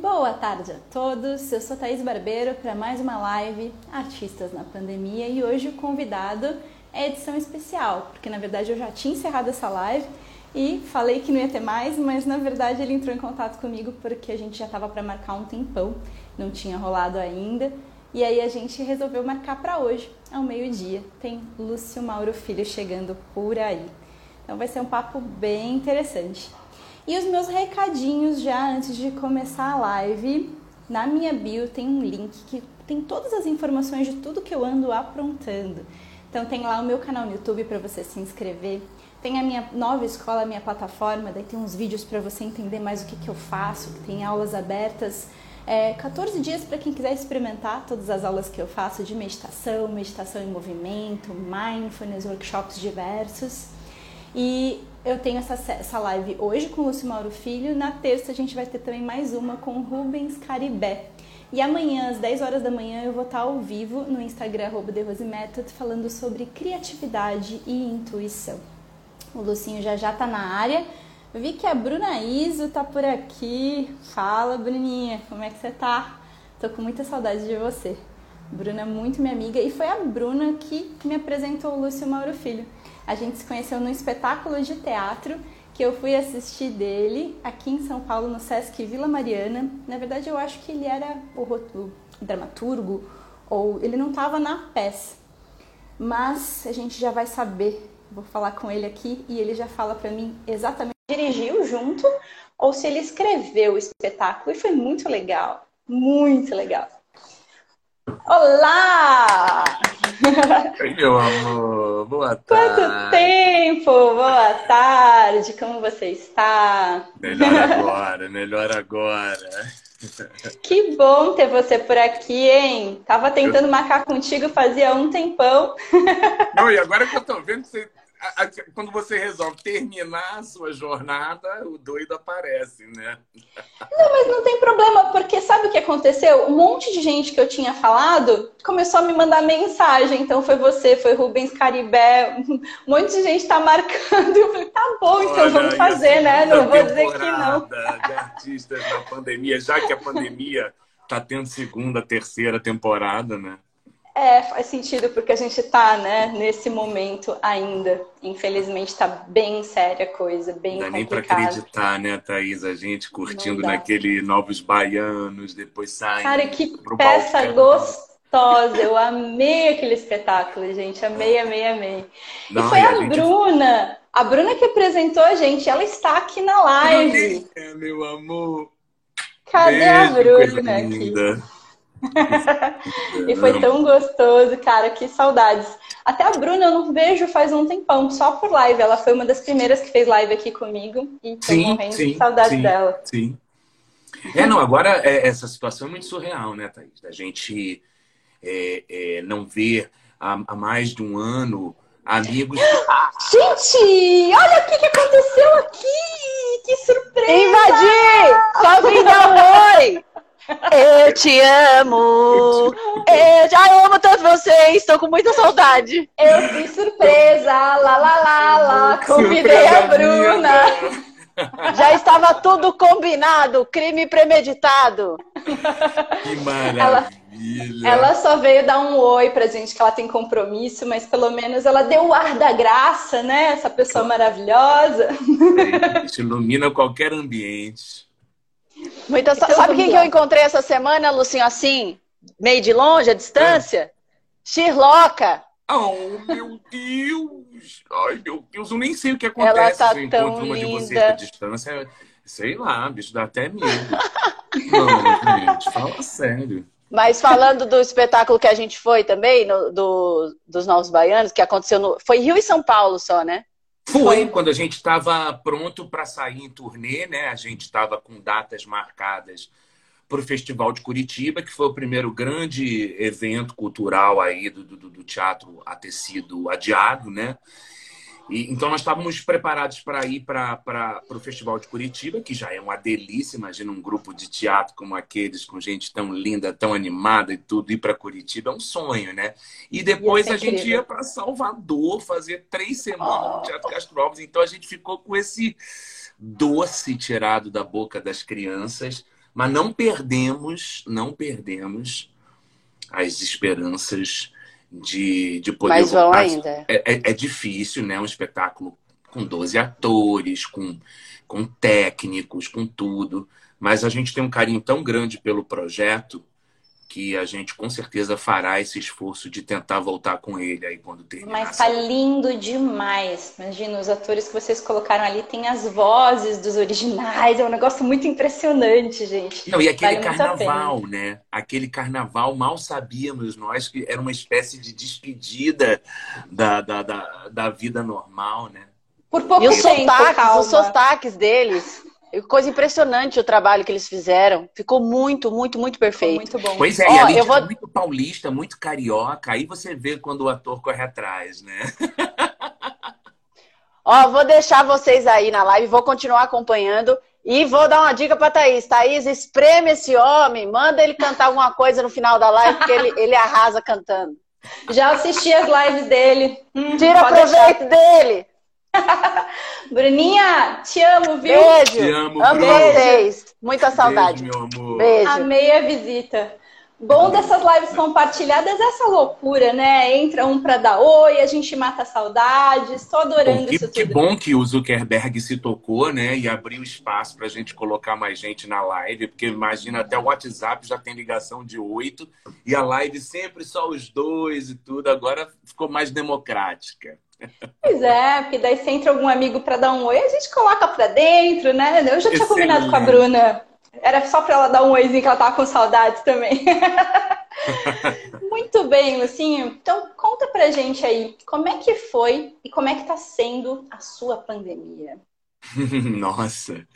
Boa tarde a todos, eu sou Thaís Barbeiro para mais uma live Artistas na Pandemia e hoje o convidado é edição especial, porque na verdade eu já tinha encerrado essa live e falei que não ia ter mais, mas na verdade ele entrou em contato comigo porque a gente já estava para marcar um tempão, não tinha rolado ainda. E aí a gente resolveu marcar para hoje, ao meio-dia. Tem Lúcio Mauro Filho chegando por aí. Então vai ser um papo bem interessante. E os meus recadinhos já antes de começar a live. Na minha bio tem um link que tem todas as informações de tudo que eu ando aprontando. Então tem lá o meu canal no YouTube para você se inscrever. Tem a minha nova escola, a minha plataforma, daí tem uns vídeos para você entender mais o que, que eu faço, tem aulas abertas. É, 14 dias para quem quiser experimentar todas as aulas que eu faço de meditação, meditação em movimento, mindfulness, workshops diversos. E eu tenho essa, essa live hoje com o Lúcio Mauro Filho. Na terça a gente vai ter também mais uma com o Rubens Caribé. E amanhã, às 10 horas da manhã, eu vou estar ao vivo no Instagram, arroba Method, falando sobre criatividade e intuição. O Lucinho já já tá na área. Eu vi que a Bruna Iso tá por aqui. Fala, Bruninha, como é que você tá? Tô com muita saudade de você. Bruna é muito minha amiga e foi a Bruna que me apresentou o Lúcio Mauro Filho. A gente se conheceu num espetáculo de teatro que eu fui assistir dele aqui em São Paulo, no Sesc Vila Mariana. Na verdade, eu acho que ele era o, o dramaturgo ou ele não estava na peça. Mas a gente já vai saber. Vou falar com ele aqui e ele já fala para mim exatamente dirigiu junto ou se ele escreveu o espetáculo e foi muito legal, muito legal. Olá! Oi, meu amor, boa tarde. Quanto tempo? Boa tarde, como você está? Melhor agora, melhor agora. Que bom ter você por aqui, hein? Tava tentando eu... marcar contigo fazia um tempão. Não, e agora que eu tô vendo, você quando você resolve terminar a sua jornada, o doido aparece, né? Não, mas não tem problema, porque sabe o que aconteceu? Um monte de gente que eu tinha falado começou a me mandar mensagem. Então foi você, foi Rubens Caribé, um monte de gente tá marcando. Eu falei, tá bom, então Olha, vamos fazer, né? Não vou dizer que não. De artistas na pandemia, já que a pandemia tá tendo segunda, terceira temporada, né? É, faz sentido, porque a gente está né, nesse momento ainda. Infelizmente está bem séria a coisa, bem Não dá nem para acreditar, né, Thaís? A gente curtindo naquele Novos Baianos, depois saindo. Cara, que peça gostosa! Eu amei aquele espetáculo, gente. Amei, amei, amei. Não, e foi e a, a gente... Bruna, a Bruna que apresentou a gente. Ela está aqui na live. Meu amor. Cadê Beijo, a Bruna aqui? e foi tão gostoso, cara, que saudades. Até a Bruna eu não vejo faz um tempão, só por live. Ela foi uma das primeiras que fez live aqui comigo e tô sim, morrendo sim, de saudades sim, dela. Sim. É, não, agora é, essa situação é muito surreal, né, Thaís? Da gente é, é, não ver há, há, mais de um ano amigos. Gente, olha o que, que aconteceu aqui! Que surpresa! Invadi! Só vim dar um oi! Eu te amo. Eu já amo todos vocês. Estou com muita saudade. Eu fiz surpresa. Lá, lá, lá, lá. Convidei a Bruna. Já estava tudo combinado. Crime premeditado. Que maravilha. Ela, ela só veio dar um oi pra gente, que ela tem compromisso, mas pelo menos ela deu o ar da graça, né? Essa pessoa maravilhosa. É, isso ilumina qualquer ambiente. Muita, sabe quem que eu encontrei essa semana, Lucinho, assim, meio de longe, a distância? É. Shirloca. Oh, meu Deus! Ai, meu Deus, eu nem sei o que acontece Ela tá eu encontro uma de você à distância. Sei lá, bicho, dá até medo. Não, gente, fala sério. Mas falando do espetáculo que a gente foi quando a gente estava pronto para sair em turnê, né? A gente estava com datas marcadas para o Festival de Curitiba, que foi o primeiro grande evento cultural aí do, do, do teatro a ter sido adiado, né? E, então, nós estávamos preparados para ir para o Festival de Curitiba, que já é uma delícia. Imagina um grupo de teatro como aqueles, com gente tão linda, tão animada e tudo. Ir para Curitiba é um sonho, né? E depois a gente ia para Salvador fazer três semanas no Teatro Castro Alves. Então, a gente ficou com esse doce tirado da boca das crianças Mas não perdemos, não perdemos as esperanças de, de poder Mas vão ainda. É, é, é, difícil, né? Um espetáculo com 12 atores, com, com técnicos, com tudo. Mas a gente tem um carinho tão grande pelo projeto que a gente com certeza fará esse esforço de tentar voltar com ele aí quando terminar. Mas tá lindo demais. Imagina, os atores que vocês colocaram ali têm as vozes dos originais. É um negócio muito impressionante, gente. Não, e aquele vale carnaval, né? Aquele carnaval, mal sabíamos nós que era uma espécie de despedida da, da, da, da vida normal, né? Por pouco e os tempo, sotaques, calma. os sotaques deles. Coisa impressionante o trabalho que eles fizeram. Ficou muito, muito, muito perfeito. Ficou muito bom. Pois é, Ó, e ali eu vou... muito paulista, muito carioca. Aí você vê quando o ator corre atrás, né? Ó, vou deixar vocês aí na live, vou continuar acompanhando. E vou dar uma dica para Thaís. Thaís, espreme esse homem, manda ele cantar alguma coisa no final da live, porque ele, ele arrasa cantando. Já assisti as lives dele. Hum, Tira proveito deixar. dele. Bruninha, te amo, viu? Beijo. Te amo, amo vocês. Muita saudade. Beijo, meu amor. Beijo. Amei a visita. Bom dessas lives compartilhadas essa loucura, né? Entra um para dar oi, a gente mata saudades. Estou adorando bom, que, isso tudo. Que bom que o Zuckerberg se tocou, né? E abriu espaço para a gente colocar mais gente na live, porque imagina até o WhatsApp já tem ligação de oito e a live sempre só os dois e tudo. Agora ficou mais democrática. Pois é, porque daí se entra algum amigo para dar um oi, a gente coloca para dentro, né? Eu já tinha Excelente. combinado com a Bruna. Era só para ela dar um oizinho que ela tava com saudades também. Muito bem, Lucinho. Então conta pra gente aí, como é que foi e como é que tá sendo a sua pandemia? Nossa.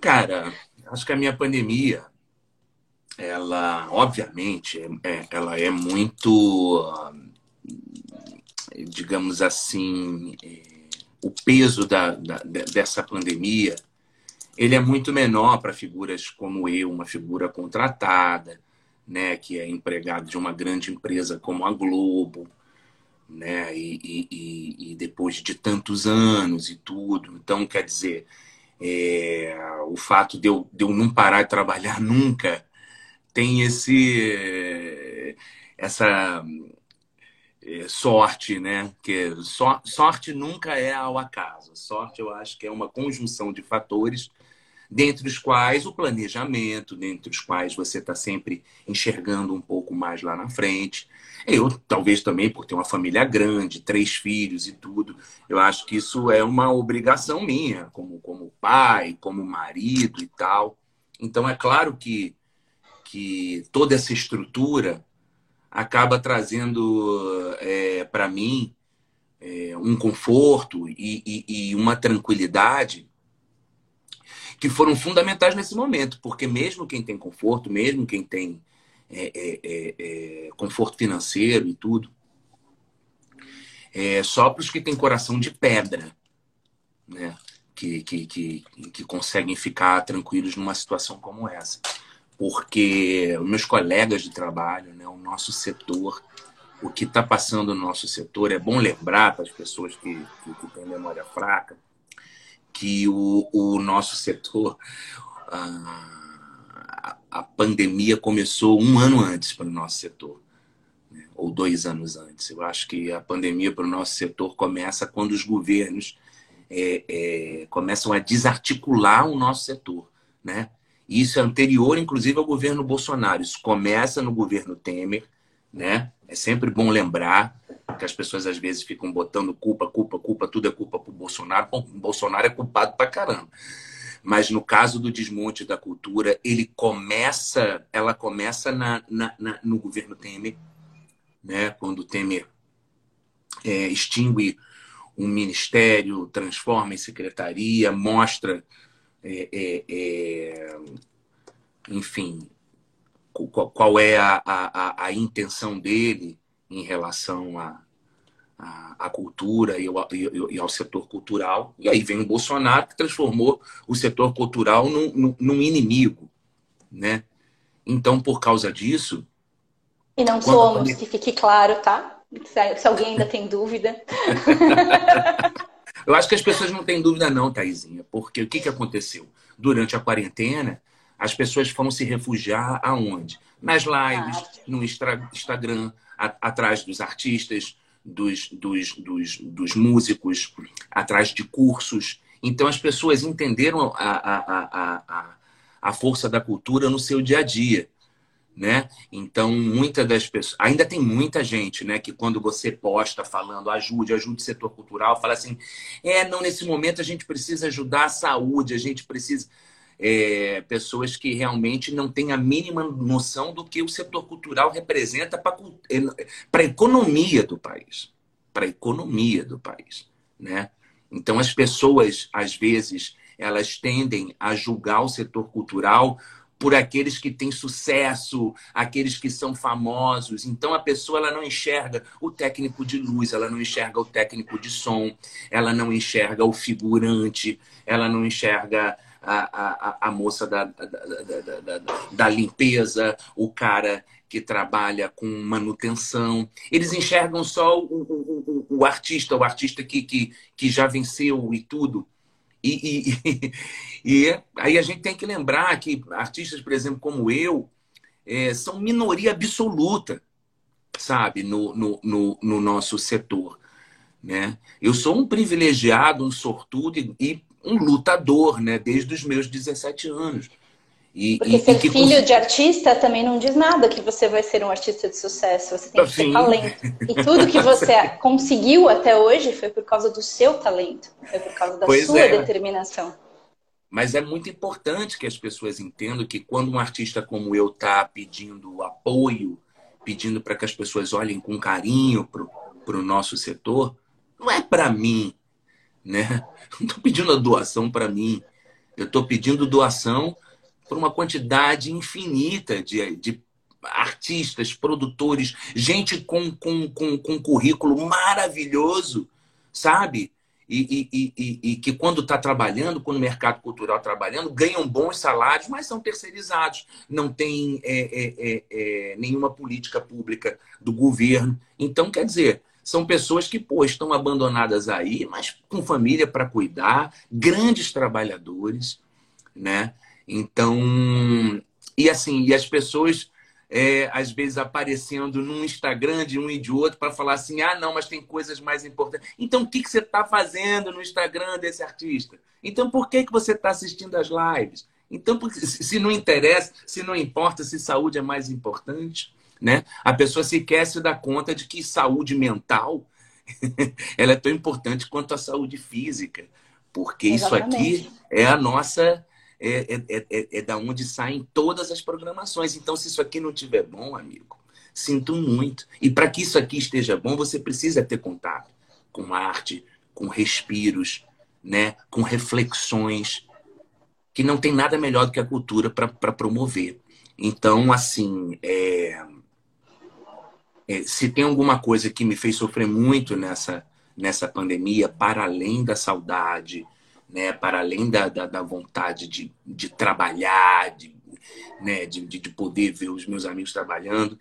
Cara, acho que a minha pandemia, ela, obviamente, é, ela é muito digamos assim, é, o peso da, da, dessa pandemia, ele é muito menor para figuras como eu, uma figura contratada, né, que é empregado de uma grande empresa como a Globo, né, e, e, e depois de tantos anos e tudo. Então, quer dizer, é, o fato de eu, de eu não parar de trabalhar nunca tem esse essa é, sorte, né? Que so, sorte nunca é ao acaso. Sorte, eu acho que é uma conjunção de fatores, dentre os quais o planejamento, dentre os quais você está sempre enxergando um pouco mais lá na frente. Eu, talvez também por ter uma família grande, três filhos e tudo, eu acho que isso é uma obrigação minha, como, como pai, como marido e tal. Então, é claro que, que toda essa estrutura acaba trazendo é, para mim é, um conforto e, e, e, uma tranquilidade que foram fundamentais nesse momento, porque mesmo quem tem conforto, mesmo quem tem é, é, é, é conforto financeiro e tudo, é só para os que têm coração de pedra, né? Que, que, que, que conseguem ficar tranquilos numa situação como essa porque meus colegas de trabalho, né, o nosso setor, o que está passando no nosso setor, é bom lembrar para as pessoas que, que, que têm memória fraca, que o, o nosso setor, a, a pandemia começou um ano antes para o nosso setor, né, ou dois anos antes. Eu acho que a pandemia para o nosso setor começa quando os governos é, é, começam a desarticular o nosso setor, né? Isso é anterior, inclusive, ao governo Bolsonaro. Isso começa no governo Temer, né? É sempre bom lembrar que as pessoas às vezes ficam botando culpa, culpa, culpa, tudo é culpa pro Bolsonaro. Bom, o Bolsonaro é culpado pra caramba. Mas no caso do desmonte da cultura, ele começa, ela começa na, na, na no governo Temer, né? Quando o Temer é, extingue um ministério, transforma em secretaria, mostra é, é, é, enfim, qual, qual é a, a, a, intenção dele em relação à a, a, cultura e ao, e ao, setor cultural. E aí vem o Bolsonaro que transformou o setor cultural num, num, num inimigo, né? Então, por causa disso... E não somos, que fique claro, tá? Se alguém ainda tem dúvida. Eu acho que as pessoas não têm dúvida não, Taizinha, porque o que, que aconteceu? Durante a quarentena, as pessoas vão se refugiar aonde? Nas lives, no Instagram, a, atrás dos artistas, dos, dos, dos, dos, músicos, atrás de cursos. Então, as pessoas entenderam a, a, a, a força da cultura no seu dia a dia. Né? Então, muitas das pessoas. Ainda tem muita gente, né? Que quando você posta falando ajude, ajude o setor cultural, fala assim: é, não, nesse momento a gente precisa ajudar a saúde, a gente precisa é, pessoas que realmente não têm a mínima noção do que o setor cultural representa para a economia do país. Para a economia do país. Né? Então, as pessoas, às vezes, elas tendem a julgar o setor cultural por aqueles que têm sucesso, aqueles que são famosos. Então a pessoa ela não enxerga o técnico de luz, ela não enxerga o técnico de som, ela não enxerga o figurante, ela não enxerga a, a, a moça da, da, da, da, limpeza, o cara que trabalha com manutenção. Eles enxergam só o, o, o, o artista, o artista que, que, que já venceu e tudo. E, e, e, aí a gente tem que lembrar que artistas, por exemplo, como eu, é, são minoria absoluta, sabe, no, no, no, no, nosso setor. Né? Eu sou um privilegiado, um sortudo e, um lutador, né? Desde os meus 17 anos. E, Porque e, ser e filho de artista também não diz nada que você vai ser um artista de sucesso. Você tem que ter talento. E tudo que você conseguiu até hoje foi por causa do seu talento. Foi por causa da pois sua é. determinação. Mas é muito importante que as pessoas entendam que quando um artista como eu está pedindo apoio, pedindo para que as pessoas olhem com carinho para o nosso setor, não é para mim, né? Não estou pedindo a doação para mim. Eu estou pedindo doação para uma quantidade infinita de, de artistas, produtores, gente com, com, com, com currículo maravilhoso, sabe? E, e, e, e que quando está trabalhando, quando o mercado cultural está trabalhando, ganham bons salários, mas são terceirizados. Não tem é, é, é, é, nenhuma política pública do governo. Então, quer dizer, são pessoas que, pô, estão abandonadas aí, mas com família para cuidar, grandes trabalhadores, né? Então, e assim, e as pessoas é, às vezes aparecendo no Instagram de um e de outro para falar assim: ah, não, mas tem coisas mais importantes. Então, o que, que você está fazendo no Instagram desse artista? Então, por que, que você está assistindo as lives? Então, se não interessa, se não importa, se saúde é mais importante, né? A pessoa sequer se dá conta de que saúde mental ela é tão importante quanto a saúde física, porque Exatamente. isso aqui é a nossa é, é, é, é, é da onde saem todas as programações. Então, se isso aqui não estiver bom, amigo, sinto muito. E para que isso aqui esteja bom, você precisa ter contato com arte, com respiros, né? com reflexões, que não tem nada melhor do que a cultura para promover. Então, assim, é, se tem alguma coisa que me fez sofrer muito nessa, nessa pandemia, para além da saudade, né, para além da, da, da vontade de, de trabalhar, de, né, de, de poder ver os meus amigos trabalhando,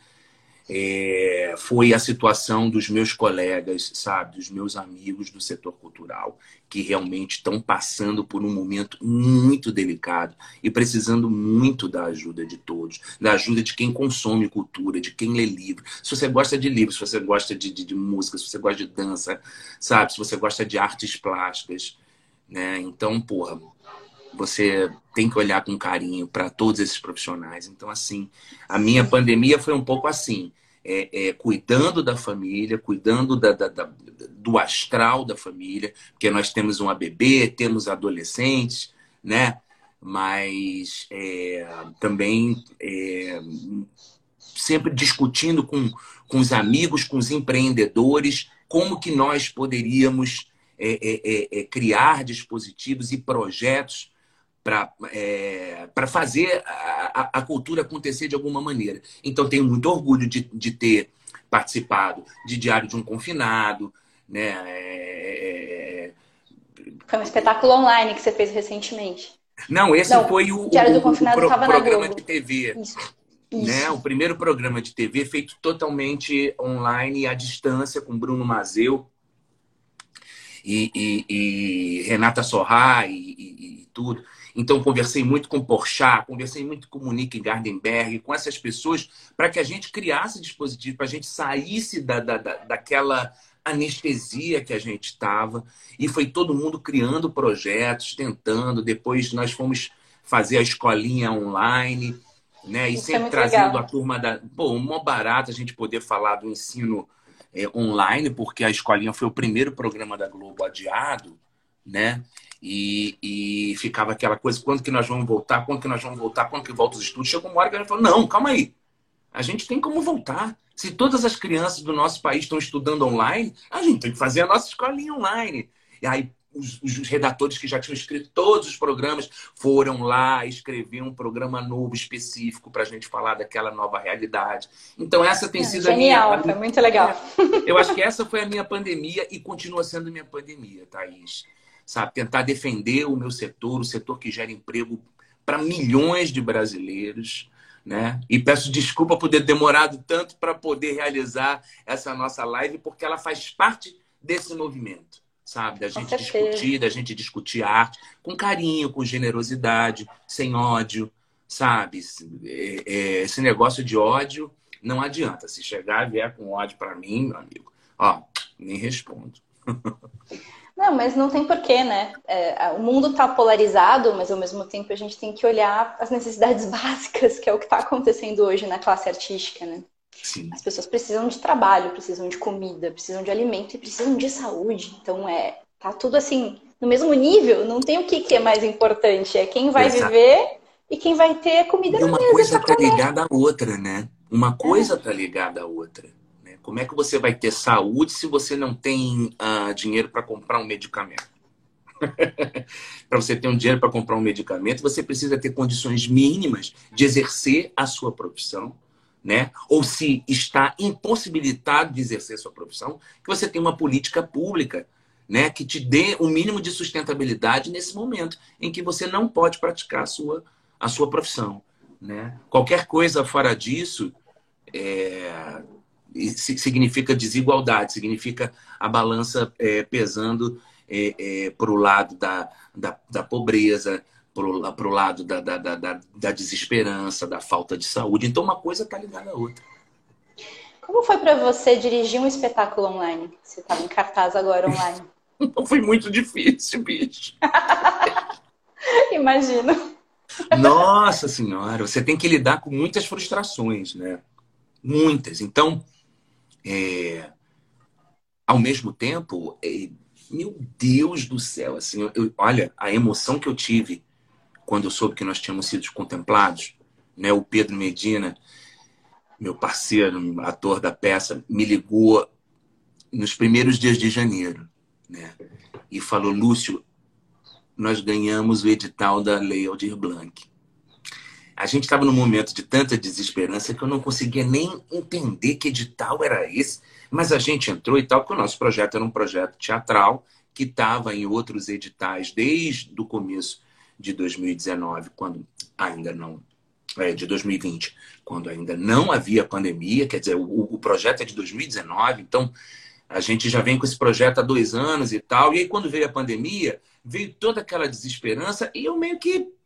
é, foi a situação dos meus colegas, sabe, dos meus amigos do setor cultural, que realmente estão passando por um momento muito delicado e precisando muito da ajuda de todos, da ajuda de quem consome cultura, de quem lê livro. Se você gosta de livros, se você gosta de, de, de música, se você gosta de dança, sabe, se você gosta de artes plásticas, né? Então, porra, você tem que olhar com carinho para todos esses profissionais. Então, assim, a minha pandemia foi um pouco assim é, é, cuidando da família, cuidando da, da, da, do astral da família, porque nós temos uma bebê, temos adolescentes, né? Mas é, também é, sempre discutindo com, com os amigos, com os empreendedores, como que nós poderíamos é, é, criar dispositivos e projetos para é, fazer a, a, cultura acontecer de alguma maneira. Então, tenho muito orgulho de, de ter participado de Diário de um Confinado. Né? É... Foi um espetáculo online que você fez recentemente. Não, esse Não, foi o, Diário do Confinado o pro, programa de TV. Isso. Isso. Né? O primeiro programa de TV feito totalmente online, à distância, com Bruno Mazeu e, e, e Renata Sorra e, e, tudo. Então, conversei muito com Porchat, conversei muito com Monique Gardenberg, com essas pessoas, para que a gente criasse dispositivo, para a gente saísse da, da, da, daquela anestesia que a gente estava. E foi todo mundo criando projetos, tentando. Depois nós fomos fazer a escolinha online, né? E Isso é sempre é trazendo legal. a turma da. Pô, uma barata a gente poder falar do ensino é, online, porque a escolinha foi o primeiro programa da Globo adiado, né? E, e ficava aquela coisa, quando que nós vamos voltar, quando que nós vamos voltar, quando que volta os estudos. Chegou uma hora que a gente falou, não, calma aí. A gente tem como voltar. Se todas as crianças do nosso país estão estudando online, a gente tem que fazer a nossa escolinha online. E aí os, os, redatores que já tinham escrito todos os programas foram lá escrever um programa novo específico para a gente falar daquela nova realidade. Então essa tem é, sido genial, a minha. Foi muito legal. Eu acho que essa foi a minha pandemia e continua sendo minha pandemia, Thaís sabe? Tentar defender o meu setor, o setor que gera emprego para milhões de brasileiros, né? E peço desculpa por ter demorado tanto para poder realizar essa nossa live, porque ela faz parte desse movimento, sabe? Da gente discutir, da gente discutir arte com carinho, com generosidade, sem ódio, sabe? É, é, esse negócio de ódio não adianta. Se chegar e vier com ódio para mim, meu amigo, ó, nem respondo. Não, mas não tem porquê, né? É, o mundo está polarizado, mas ao mesmo tempo a gente tem que olhar as necessidades básicas, que é o que está acontecendo hoje na classe artística, né? Sim. As pessoas precisam de trabalho, precisam de comida, precisam de alimento e precisam de saúde. Então é, tá tudo assim no mesmo nível. Não tem o que, que é mais importante. É quem vai Exato. viver e quem vai ter comida e na mesa. Uma coisa está ligada à outra, né? Uma coisa está é. ligada à outra. Como é que você vai ter saúde se você não tem uh, dinheiro para comprar um medicamento? para você ter um dinheiro para comprar um medicamento, você precisa ter condições mínimas de exercer a sua profissão, né? Ou se está impossibilitado de exercer a sua profissão, que você tenha uma política pública, né, que te dê o um mínimo de sustentabilidade nesse momento em que você não pode praticar a sua a sua profissão, né? Qualquer coisa fora disso é, significa desigualdade, significa a balança é, pesando é, é, para o lado da, da, da pobreza, para o lado da, da, da, da, desesperança, da falta de saúde. Então, uma coisa está ligada à outra. Como foi para você dirigir um espetáculo online? Você estava em cartaz agora online. Não foi muito difícil, bicho. Imagino. Nossa Senhora, você tem que lidar com muitas frustrações, né? Muitas. Então, é, ao mesmo tempo, é, meu Deus do céu, assim, eu, olha, a emoção que eu tive quando eu soube que nós tínhamos sido contemplados, né? O Pedro Medina, meu parceiro, ator da peça, me ligou nos primeiros dias de janeiro, né? E falou, Lúcio, nós ganhamos o edital da Lei Aldir Blanc a gente estava num momento de tanta desesperança que eu não conseguia nem entender que edital era esse. Mas a gente entrou e tal, porque o nosso projeto era um projeto teatral que estava em outros editais desde o começo de 2019, quando ainda não. É, de 2020, quando ainda não havia pandemia, quer dizer, o, o projeto é de 2019, então a gente já vem com esse projeto há dois anos e tal. E aí, quando veio a pandemia, veio toda aquela desesperança e eu meio que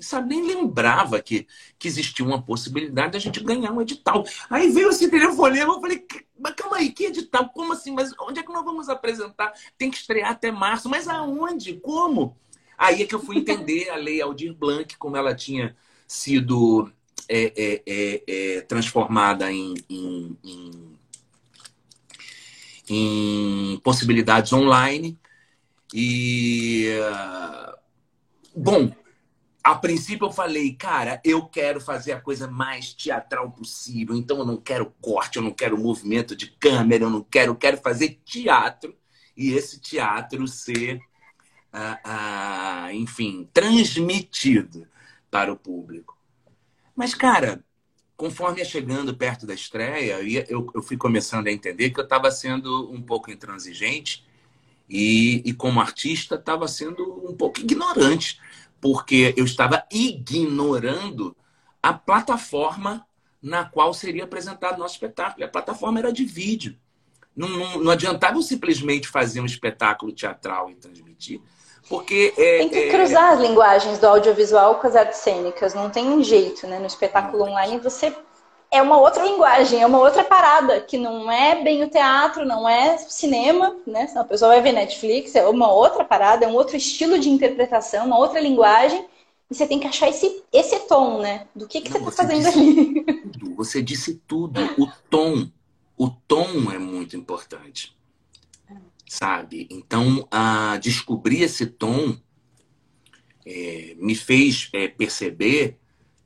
sabe, nem lembrava que, que existia uma possibilidade da gente ganhar um edital. Aí veio esse telefonema, eu falei, mas calma aí, que edital? Como assim? Mas onde é que nós vamos apresentar? Tem que estrear até março. Mas aonde? Como? Aí é que eu fui entender a lei Aldir Blanc, como ela tinha sido é, é, é, é transformada em, em, em, em, possibilidades online. E. Uh, bom, a princípio eu falei, cara, eu quero fazer a coisa mais teatral possível. Então eu não quero corte, eu não quero movimento de câmera, eu não quero, eu quero fazer teatro e esse teatro ser, ah, ah, enfim, transmitido para o público. Mas, cara, conforme ia chegando perto da estreia, eu, fui começando a entender que eu estava sendo um pouco intransigente e, e como artista, estava sendo um pouco ignorante porque eu estava ignorando a plataforma na qual seria apresentado nosso espetáculo. A plataforma era de vídeo. Não, não, não adiantava eu simplesmente fazer um espetáculo teatral e transmitir, Porque é, tem que é, cruzar é... as linguagens do audiovisual com as artes cênicas, não tem um jeito, né? No espetáculo online você é uma outra linguagem, é uma outra parada, que não é bem o teatro, não é cinema, né? Senão a pessoa vai ver Netflix, é uma outra parada, é um outro estilo de interpretação, uma outra linguagem. E você tem que achar esse, esse tom, né? Do que, que não, você está fazendo ali. Tudo, você disse tudo. O tom. O tom é muito importante. Sabe? Então, a descobrir esse tom é, me fez é, perceber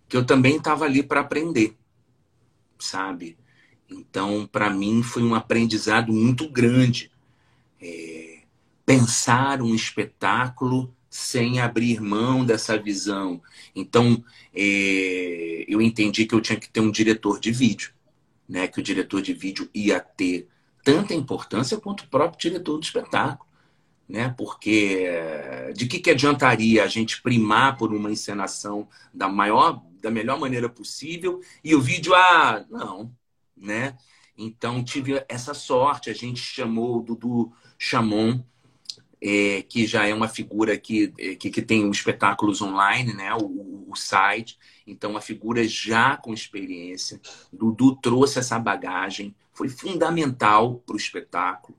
que eu também estava ali para aprender sabe? Então, para mim, foi um aprendizado muito grande. É, pensar um espetáculo sem abrir mão dessa visão. Então, é, eu entendi que eu tinha que ter um diretor de vídeo, né? Que o diretor de vídeo ia ter tanta importância quanto o próprio diretor do espetáculo, né? Porque de que, que adiantaria a gente primar por uma encenação da maior da melhor maneira possível. E o vídeo, ah, não, né? Então tive essa sorte. A gente chamou o Dudu Chamon, é, que já é uma figura que, é, que, que tem espetáculos online, né? O, o, site. Então, uma figura já com experiência. Dudu trouxe essa bagagem, foi fundamental para o espetáculo.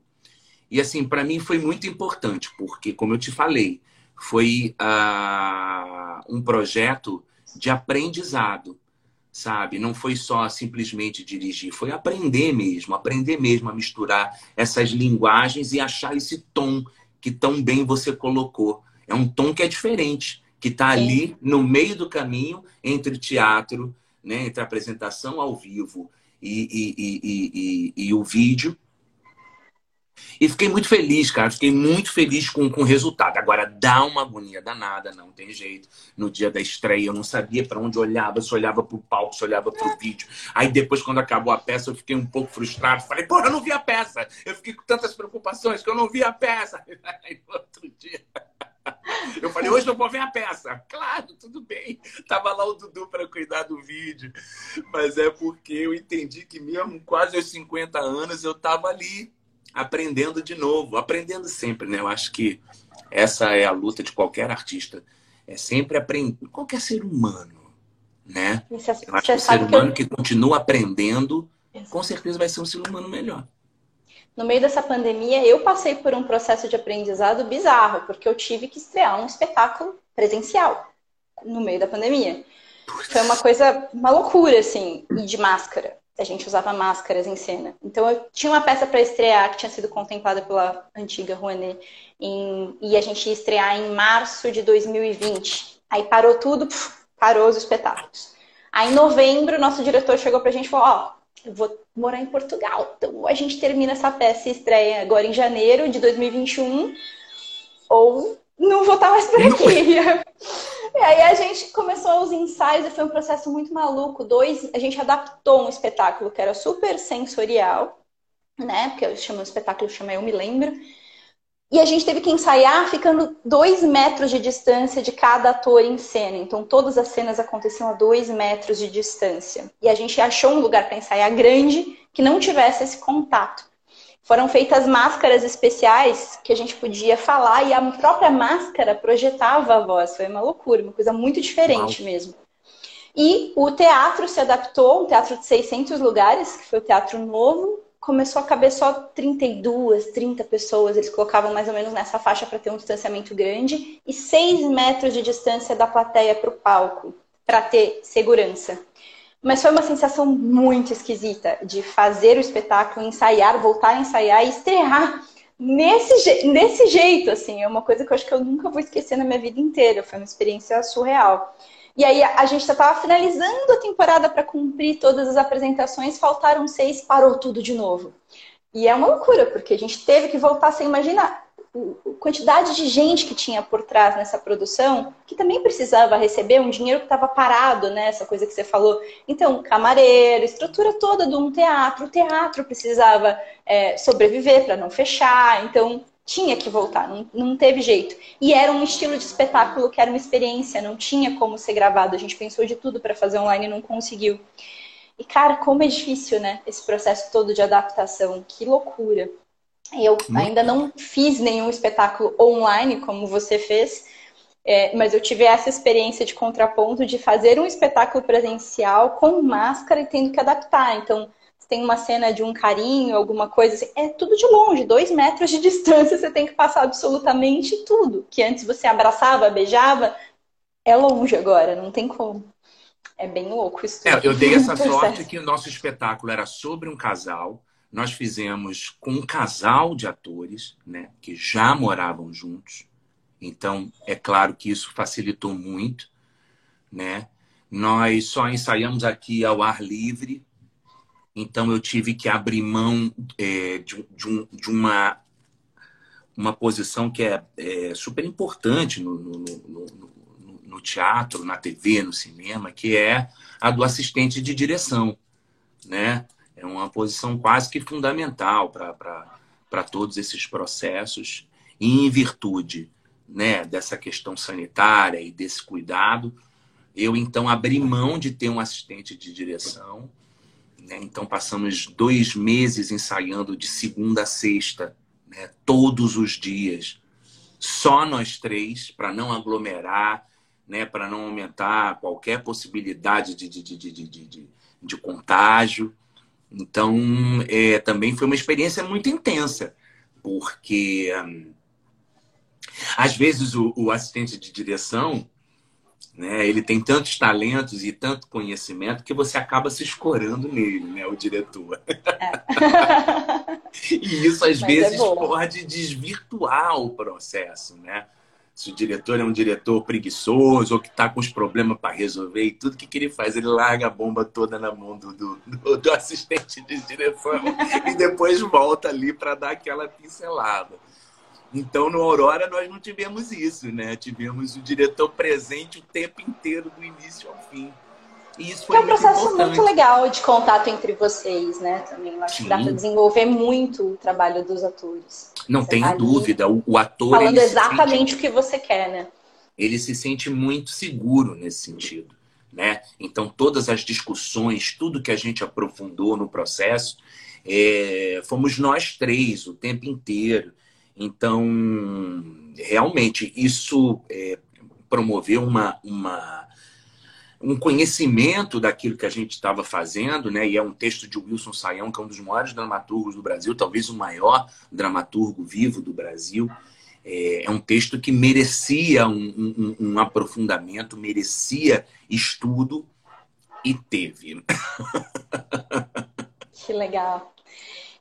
E, assim, para mim foi muito importante, porque, como eu te falei, foi uh, um projeto de aprendizado, sabe? Não foi só simplesmente dirigir, foi aprender mesmo, aprender mesmo a misturar essas linguagens e achar esse tom que tão bem você colocou. É um tom que é diferente, que está ali no meio do caminho entre teatro, né, entre a apresentação ao vivo e, e, e, e o vídeo, e fiquei muito feliz, cara. Fiquei muito feliz com, com o resultado. Agora, dá uma agonia danada, não tem jeito. No dia da estreia, eu não sabia para onde olhava, se olhava para o palco, se olhava para o vídeo. Aí depois, quando acabou a peça, eu fiquei um pouco frustrado. Falei, pô, eu não vi a peça. Eu fiquei com tantas preocupações que eu não vi a peça. Aí outro dia. Eu falei, hoje eu vou ver a peça. Claro, tudo bem. Tava lá o Dudu para cuidar do vídeo. Mas é porque eu entendi que mesmo quase aos 50 anos eu tava ali aprendendo de novo, aprendendo sempre, né? Eu acho que essa é a luta de qualquer artista. É sempre aprender, qualquer ser humano, né? Você, eu acho que o ser humano que, eu... que continua aprendendo, com certeza vai ser um ser humano melhor. No meio dessa pandemia, eu passei por um processo de aprendizado bizarro, porque eu tive que estrear um espetáculo presencial no meio da pandemia. Foi uma coisa, uma loucura, assim, e de máscara a gente usava máscaras em cena. Então eu tinha uma peça para estrear que tinha sido contemplada pela antiga Rouanet em, e a gente ia estrear em março de 2020. Aí parou tudo, puf, parou os espetáculos. Aí em novembro nosso diretor chegou pra gente e falou: "Ó, oh, eu vou morar em Portugal. Então a gente termina essa peça e estreia agora em janeiro de 2021 ou não vou estar mais por aqui". E aí a gente começou os ensaios e foi um processo muito maluco. Dois, a gente adaptou um espetáculo que era super sensorial, né? Porque eu chamo o espetáculo chama Eu Me Lembro. E a gente teve que ensaiar ficando dois metros de distância de cada ator em cena. Então todas as cenas aconteciam a dois metros de distância. E a gente achou um lugar para ensaiar grande que não tivesse esse contato foram feitas máscaras especiais que a gente podia falar e a própria máscara projetava a voz. Foi uma loucura, uma coisa muito diferente Uau. mesmo. E o teatro se adaptou, um teatro de 600 lugares, que foi o Teatro Novo, começou a caber só 32, 30 pessoas. Eles colocavam mais ou menos nessa faixa para ter um distanciamento grande e 6 metros de distância da plateia para o palco, para ter segurança. Mas foi uma sensação muito esquisita de fazer o espetáculo, ensaiar, voltar a ensaiar e estrear nesse, je nesse jeito, assim. É uma coisa que eu acho que eu nunca vou esquecer na minha vida inteira. Foi uma experiência surreal. E aí a gente já estava finalizando a temporada para cumprir todas as apresentações, faltaram seis, parou tudo de novo. E é uma loucura, porque a gente teve que voltar sem imaginar quantidade de gente que tinha por trás nessa produção, que também precisava receber um dinheiro que estava parado, né? Essa coisa que você falou. Então, camareiro, estrutura toda de um teatro. O teatro precisava é, sobreviver para não fechar. Então, tinha que voltar, não, não teve jeito. E era um estilo de espetáculo que era uma experiência, não tinha como ser gravado. A gente pensou de tudo para fazer online e não conseguiu. E, cara, como é difícil, né? Esse processo todo de adaptação. Que loucura. Eu ainda não fiz nenhum espetáculo online como você fez, é, mas eu tive essa experiência de contraponto de fazer um espetáculo presencial com máscara e tendo que adaptar. Então, se tem uma cena de um carinho, alguma coisa assim, é tudo de longe, dois metros de distância, você tem que passar absolutamente tudo. Que antes você abraçava, beijava, é longe agora, não tem como. É bem louco isso. É, eu dei essa sorte que o nosso espetáculo era sobre um casal. Nós fizemos com um casal de atores, né, que já moravam juntos. Então, é claro que isso facilitou muito, né? Nós só ensaiamos aqui ao ar livre, então eu tive que abrir mão é, de, de, um, de, uma, uma posição que é, é super importante no, no, no, no, teatro, na TV, no cinema, que é a do assistente de direção, né? É uma posição quase que fundamental para todos esses processos, e em virtude né, dessa questão sanitária e desse cuidado, eu então abri mão de ter um assistente de direção. Né? Então passamos dois meses ensaiando de segunda a sexta, né, todos os dias, só nós três, para não aglomerar, né, para não aumentar qualquer possibilidade de, de, de, de, de, de contágio. Então, é, também foi uma experiência muito intensa, porque hum, às vezes o, o assistente de direção, né, ele tem tantos talentos e tanto conhecimento que você acaba se escorando nele, né, o diretor. É. e isso às Mas é vezes é pode desvirtuar o processo, né? Se o diretor é um diretor preguiçoso ou que está com os problemas para resolver e tudo que, que ele faz, ele larga a bomba toda na mão do, do, do assistente de direção e depois volta ali para dar aquela pincelada. Então, no Aurora, nós não tivemos isso, né? Tivemos o diretor presente o tempo inteiro, do início ao fim. E isso foi é um processo importante. muito legal de contato entre vocês, né? Também eu acho Sim. que dá para desenvolver muito o trabalho dos atores. Não você tenha tá dúvida, o, o, ator. Falando exatamente sente, o que você quer, né? Ele se sente muito seguro nesse sentido. Né? Então, todas as discussões, tudo que a gente aprofundou no processo, é, fomos nós três o tempo inteiro. Então, realmente, isso é, promoveu uma, uma, um conhecimento daquilo que a gente estava fazendo, né? E é um texto de Wilson Saião, que é um dos maiores dramaturgos do Brasil, talvez o maior dramaturgo vivo do Brasil. É, é um texto que merecia um, um, um aprofundamento, merecia estudo e teve. Que legal.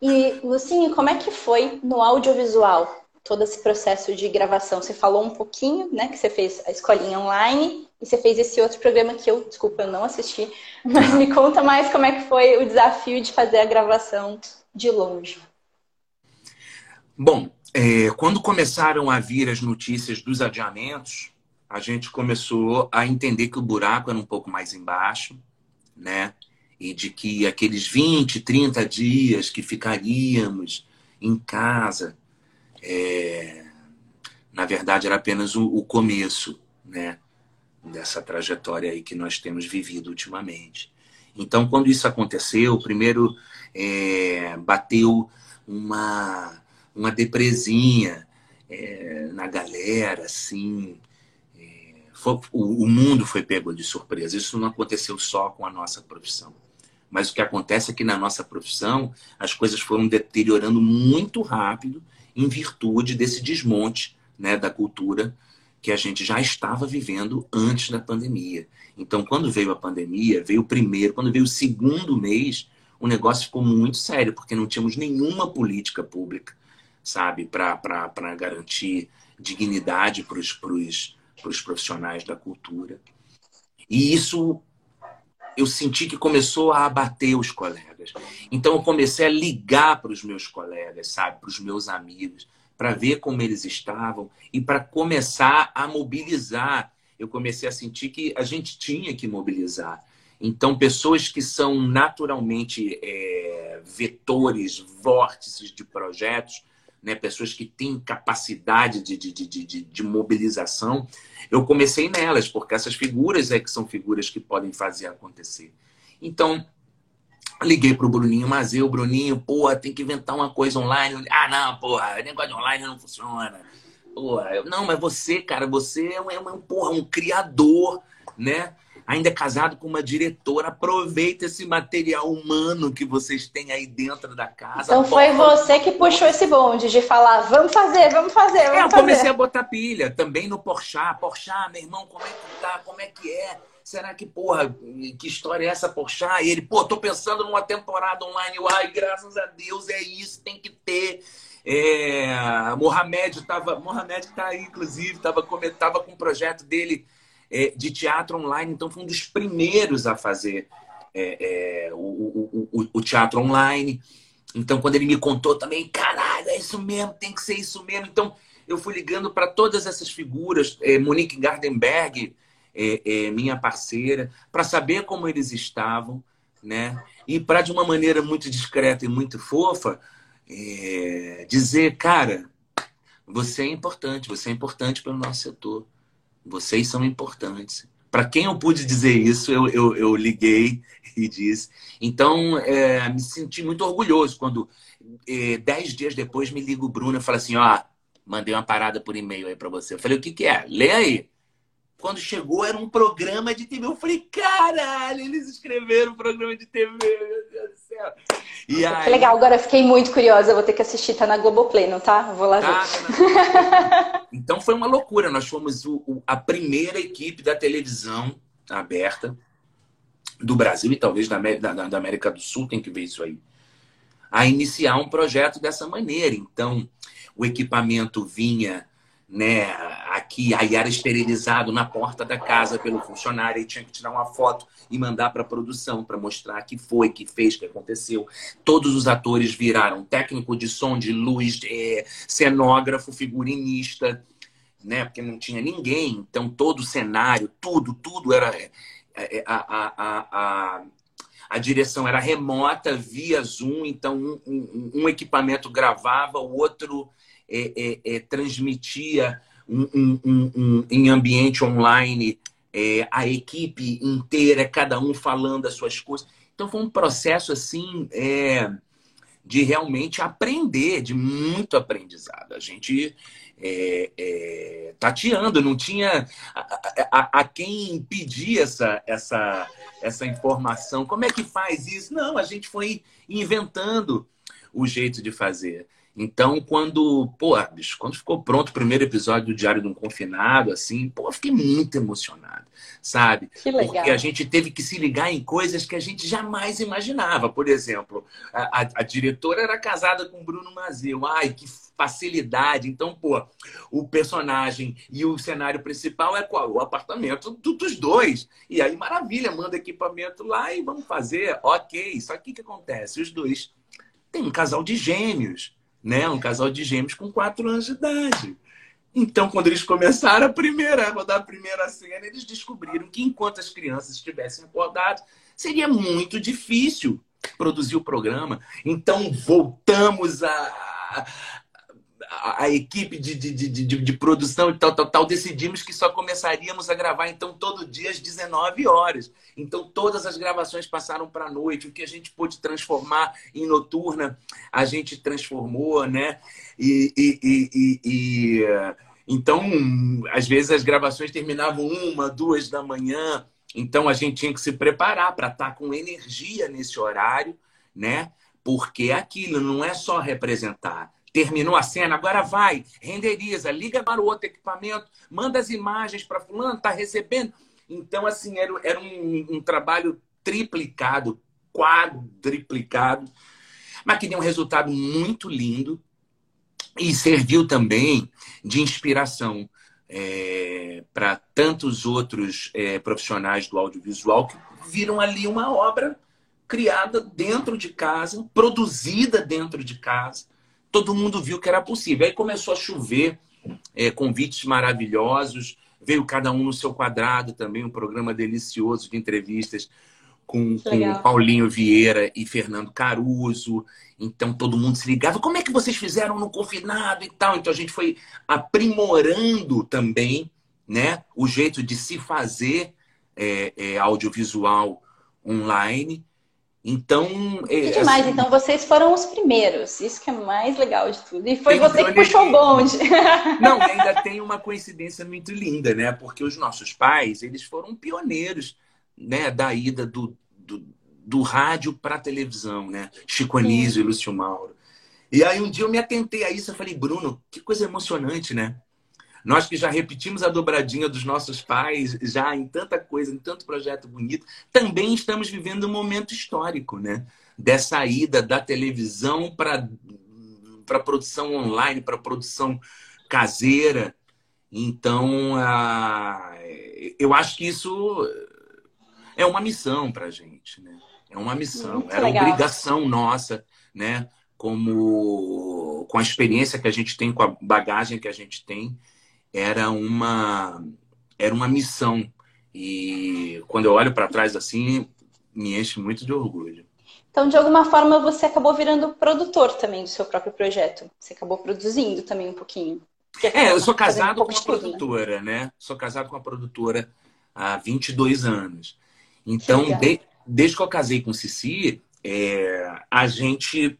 E, Lucinho, como é que foi no audiovisual todo esse processo de gravação? Você falou um pouquinho, né, que você fez a escolinha online e você fez esse outro programa que eu, desculpa, eu não assisti, mas me conta mais como é que foi o desafio de fazer a gravação de longe. Bom, é, quando começaram a vir as notícias dos adiamentos, a gente começou a entender que o buraco era um pouco mais embaixo, né? e de que aqueles 20, 30 dias que ficaríamos em casa, é, na verdade, era apenas o, o, começo né, dessa trajetória aí que nós temos vivido ultimamente. Então, quando isso aconteceu, primeiro é, bateu uma, uma depresinha é, na galera, assim, é, foi, o, o mundo foi pego de surpresa. Isso não aconteceu só com a nossa profissão. Mas o que acontece é que na nossa profissão as coisas foram deteriorando muito rápido em virtude desse desmonte né, da cultura que a gente já estava vivendo antes da pandemia. Então, quando veio a pandemia, veio o primeiro, quando veio o segundo mês, o negócio ficou muito sério, porque não tínhamos nenhuma política pública, sabe, para garantir dignidade para os profissionais da cultura. E isso eu senti que começou a abater os colegas. Então eu comecei a ligar para os meus colegas, sabe, para os meus amigos, para ver como eles estavam e para começar a mobilizar. Eu comecei a sentir que a gente tinha que mobilizar. Então, pessoas que são naturalmente é, vetores, vórtices de projetos, né, pessoas que têm capacidade de, de, de, de, de mobilização, eu comecei nelas, porque essas figuras é que são figuras que podem fazer acontecer. Então, Liguei pro Bruninho Mazeu, Bruninho, porra, tem que inventar uma coisa online. Ah, não, porra, negócio de online não funciona. Porra, eu, não, mas você, cara, você é um, é um, porra, um criador, né? Ainda é casado com uma diretora, aproveita esse material humano que vocês têm aí dentro da casa. Então foi você que puxou esse bonde de falar, vamos fazer, vamos fazer, vamos é, eu fazer. comecei a botar pilha, também no Porchat. Porchat, meu irmão, como é que tá? Como é que é? Será que, porra, que história é essa, Porchat? E ele, pô, tô pensando numa temporada online. Ai, graças a Deus, é isso, tem que ter. É, Mohamed tava, Mohamed tá aí, inclusive, tava, tava com um projeto dele é, de teatro online, então foi um dos primeiros a fazer é, é, o, o, o, o, teatro online. Então, quando ele me contou também, caralho, é isso mesmo, tem que ser isso mesmo. Então, eu fui ligando para todas essas figuras, é, Monique Gardenberg, é, é, minha parceira, para saber como eles estavam, né? E para, de uma maneira muito discreta e muito fofa, é, dizer, cara, você é importante, você é importante para o nosso setor. Vocês são importantes. Para quem eu pude dizer isso, eu, eu, eu liguei e disse. Então, é, me senti muito orgulhoso quando, é, dez dias depois, me liga o Bruno e fala assim: ó, mandei uma parada por e-mail aí para você. Eu falei: o que, que é? Lê aí quando chegou, era um programa de TV. Eu falei, caralho, eles escreveram um programa de TV, meu Deus do céu. E aí... Que legal, agora fiquei muito curiosa, vou ter que assistir, tá na Globoplay, não tá? Vou lá tá, ver. Tá então foi uma loucura, nós fomos o, o, a primeira equipe da televisão aberta do Brasil e talvez da, da, da América do Sul, tem que ver isso aí, a iniciar um projeto dessa maneira. Então, o equipamento vinha né, aqui, aí era esterilizado na porta da casa pelo funcionário, e tinha que tirar uma foto e mandar para a produção para mostrar que foi, que fez, que aconteceu. Todos os atores viraram técnico de som, de luz, é, cenógrafo, figurinista, né, porque não tinha ninguém, então todo o cenário, tudo, tudo era é, é, a, a, a, a a direção era remota via Zoom, então um, um, um equipamento gravava, o outro é, é, é, transmitia um, um, um, em ambiente online é, a equipe inteira, cada um falando as suas coisas. Então foi um processo assim é, de realmente aprender, de muito aprendizado. A gente é, é, tateando, não tinha a, a, a, quem pedir essa, essa, essa informação. Como é que faz isso? Não, a gente foi inventando o jeito de fazer. Então, quando, pô, bicho, quando ficou pronto o primeiro episódio do Diário de um Confinado, assim, pô, eu fiquei muito emocionado, sabe? Que legal. Porque a gente teve que se ligar em coisas que a gente jamais imaginava. Por exemplo, a, a, a diretora era casada com Bruno Mazeu. Ai, que facilidade. Então, pô, o personagem e o cenário principal é qual? O apartamento dos dois. E aí, maravilha, manda equipamento lá e vamos fazer. Ok, só que o que acontece? Os dois têm um casal de gêmeos né? Um casal de gêmeos com quatro anos de idade. Então, quando eles começaram a primeira, a rodar a primeira cena, eles descobriram que enquanto as crianças estivessem acordadas, seria muito difícil produzir o programa. Então, voltamos a, a, a equipe de, de, de, de, de produção e tal, tal, tal, decidimos que só começaríamos a gravar, então, todo dia às 19 horas. Então, todas as gravações passaram para a noite. O que a gente pôde transformar em noturna, a gente transformou, né? E, e, e, e então, às vezes as gravações terminavam uma, duas da manhã. Então, a gente tinha que se preparar para estar tá com energia nesse horário, né? Porque aquilo não é só representar, terminou a cena, agora vai, renderiza, liga para o outro equipamento, manda as imagens para fulano, tá recebendo. Então, assim, era, era um, um trabalho triplicado, quadriplicado, mas que deu um resultado muito lindo e serviu também de inspiração é, para tantos outros é, profissionais do audiovisual que viram ali uma obra criada dentro de casa, produzida dentro de casa, todo mundo viu que era possível. Aí começou a chover é, convites maravilhosos, veio cada um no seu quadrado também, um programa delicioso de entrevistas com, com Paulinho Vieira e Fernando Caruso. Então todo mundo se ligava. Como é que vocês fizeram no confinado e tal? Então a gente foi aprimorando também né, o jeito de se fazer é, é, audiovisual online Então. Que é, demais, assim, então vocês foram os primeiros. Isso que é mais legal de tudo. E foi você que puxou o bonde. Não, ainda tem uma coincidência muito linda, né? Porque os nossos pais, eles foram pioneiros né, da ida do, do, do rádio para a televisão, né? Chico Anísio e Lúcio Mauro. E aí um dia eu me atentei a isso, eu falei, Bruno, que coisa emocionante, né? Nós que já repetimos a dobradinha dos nossos pais, já em tanta coisa, em tanto projeto bonito, também estamos vivendo um momento histórico, né? Dessa ida da televisão para para produção online, para produção caseira. Então, eu acho que isso é uma missão para a gente, né? É uma missão, Muito era legal. obrigação nossa, né? Como com a experiência que a gente tem, com a bagagem que a gente tem, era uma era uma missão e quando eu olho para trás assim me enche muito de orgulho. Então, de alguma forma, você acabou virando produtor também do seu próprio projeto. Você acabou produzindo também um pouquinho. É, eu sou casado um com uma produtora, né? Sou casado com uma produtora há 22 anos. Então, de, desde que eu casei com Cici, é, a gente,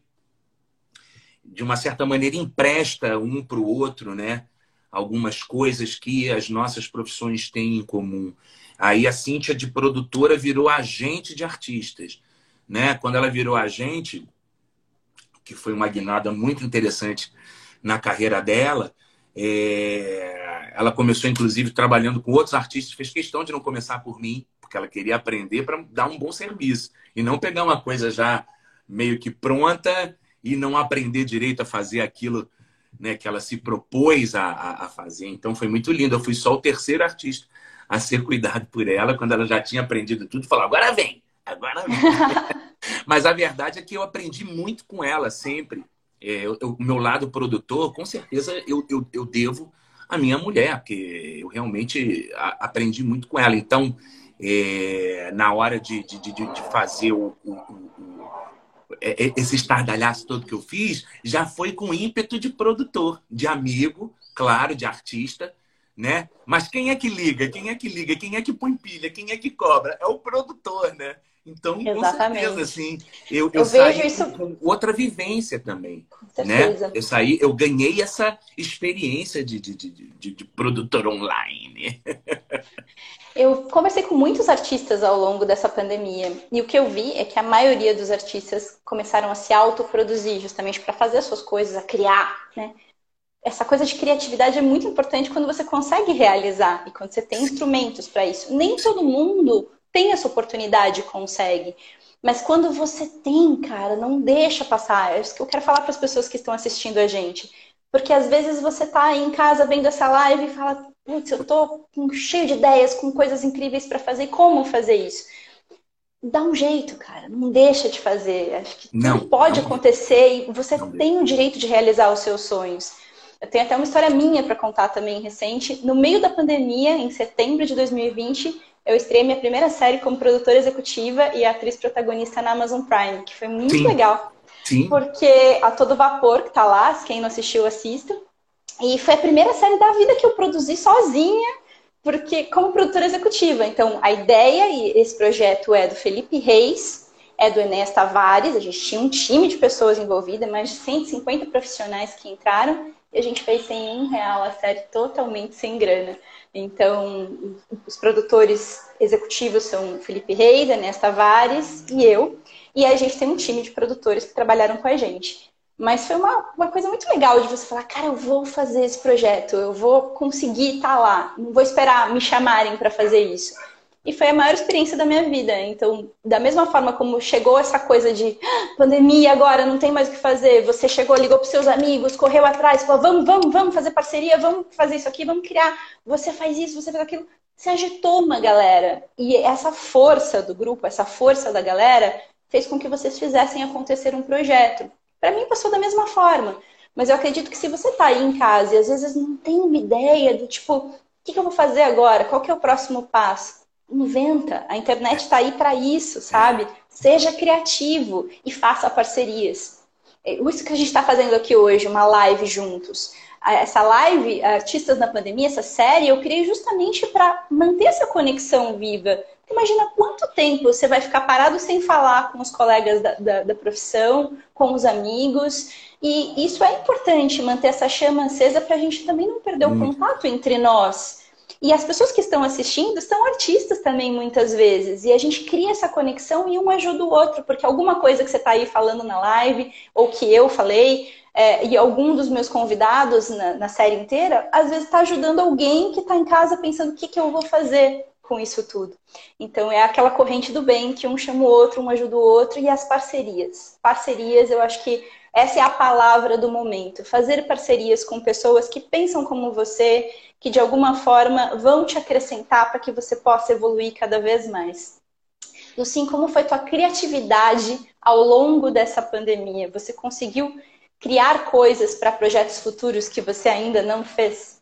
de uma certa maneira, empresta um para o outro, né? Algumas coisas que as nossas profissões têm em comum. Aí a Cíntia de produtora virou agente de artistas. Né? Quando ela virou agente, que foi uma guinada muito interessante na carreira dela, é... ela começou, inclusive, trabalhando com outros artistas, fez questão de não começar por mim, porque ela queria aprender para dar um bom serviço. E não pegar uma coisa já meio que pronta e não aprender direito a fazer aquilo né, que ela se propôs a, a, fazer. Então foi muito lindo. Eu fui só o terceiro artista a ser cuidado por ela quando ela já tinha aprendido tudo. Falou, agora vem, agora vem. Mas a verdade é que eu aprendi muito com ela sempre. É, o meu lado produtor, com certeza eu, eu, eu, devo à minha mulher, porque eu realmente a, aprendi muito com ela. Então, é, na hora de, de, de, de fazer o, o, o esse estardalhaço todo que eu fiz já foi com ímpeto de produtor, de amigo, claro, de artista, né? Mas quem é que liga? Quem é que liga? Quem é que põe pilha? Quem é que cobra? É o produtor, né? Então, Exatamente. com certeza, assim, eu, eu, eu saí isso... com outra vivência também, né? Eu saí, eu ganhei essa experiência de, de, de, de, de produtor online. Eu conversei com muitos artistas ao longo dessa pandemia e o que eu vi é que a maioria dos artistas começaram a se autoproduzir justamente para fazer as suas coisas, a criar, né? Essa coisa de criatividade é muito importante quando você consegue realizar e quando você tem instrumentos para isso. Nem todo mundo tem essa oportunidade e consegue. Mas quando você tem, cara, não deixa passar. É isso que eu quero falar para as pessoas que estão assistindo a gente. Porque às vezes você tá aí em casa vendo essa live e fala, putz, eu tô cheio de ideias, com coisas incríveis para fazer, como fazer isso? Dá um jeito, cara, não deixa de fazer. Acho que não, pode não, acontecer e você tem o direito de realizar os seus sonhos. Eu tenho até uma história minha para contar também recente. No meio da pandemia, em setembro de 2020, eu estreiei minha primeira série como produtora executiva e atriz protagonista na Amazon Prime, que foi muito Sim. legal. Sim. Porque a todo vapor que tá lá, quem não assistiu, assista. E foi a primeira série da vida que eu produzi sozinha, porque como produtora executiva. Então, a ideia e esse projeto é do Felipe Reis, é do Enéas Tavares, a gente tinha um time de pessoas envolvidas, mais de 150 profissionais que entraram, e a gente fez sem um real a série totalmente sem grana. Então, os produtores executivos são Felipe Reis, Enéas Tavares e eu, e a gente tem um time de produtores que trabalharam com a gente. Mas foi uma, uma coisa muito legal de você falar, cara, eu vou fazer esse projeto, eu vou conseguir estar tá lá, não vou esperar me chamarem para fazer isso. E foi a maior experiência da minha vida. Então, da mesma forma como chegou essa coisa de ah, pandemia agora, não tem mais o que fazer, você chegou, ligou para seus amigos, correu atrás, falou, vamos, vamos, vamos fazer parceria, vamos fazer isso aqui, vamos criar. Você faz isso, você faz aquilo. Se agitou uma galera. E essa força do grupo, essa força da galera, fez com que vocês fizessem acontecer um projeto. Para mim passou da mesma forma. Mas eu acredito que se você está aí em casa e às vezes não tem uma ideia do tipo, o que, que eu vou fazer agora? Qual que é o próximo passo? Inventa. A internet está aí para isso, sabe? Seja criativo e faça parcerias. é, isso que a gente está fazendo aqui hoje, uma live juntos. Essa live, Artistas na Pandemia, essa série, eu criei justamente para manter essa conexão viva. Imagina quanto tempo você vai ficar parado sem falar com os colegas da, da, da profissão, com os amigos. E isso é importante, manter essa chama acesa para a gente também não perder hum. o contato entre nós. E as pessoas que estão assistindo são artistas também, muitas vezes. E a gente cria essa conexão e um ajuda o outro, porque alguma coisa que você está aí falando na live, ou que eu falei, é, e algum dos meus convidados na, na série inteira, às vezes está ajudando alguém que está em casa pensando o que, que eu vou fazer com isso tudo. Então é aquela corrente do bem que um chama o outro, um ajuda o outro, e as parcerias. Parcerias, eu acho que essa é a palavra do momento. Fazer parcerias com pessoas que pensam como você, que de alguma forma vão te acrescentar para que você possa evoluir cada vez mais. Sim, como foi tua criatividade ao longo dessa pandemia? Você conseguiu criar coisas para projetos futuros que você ainda não fez?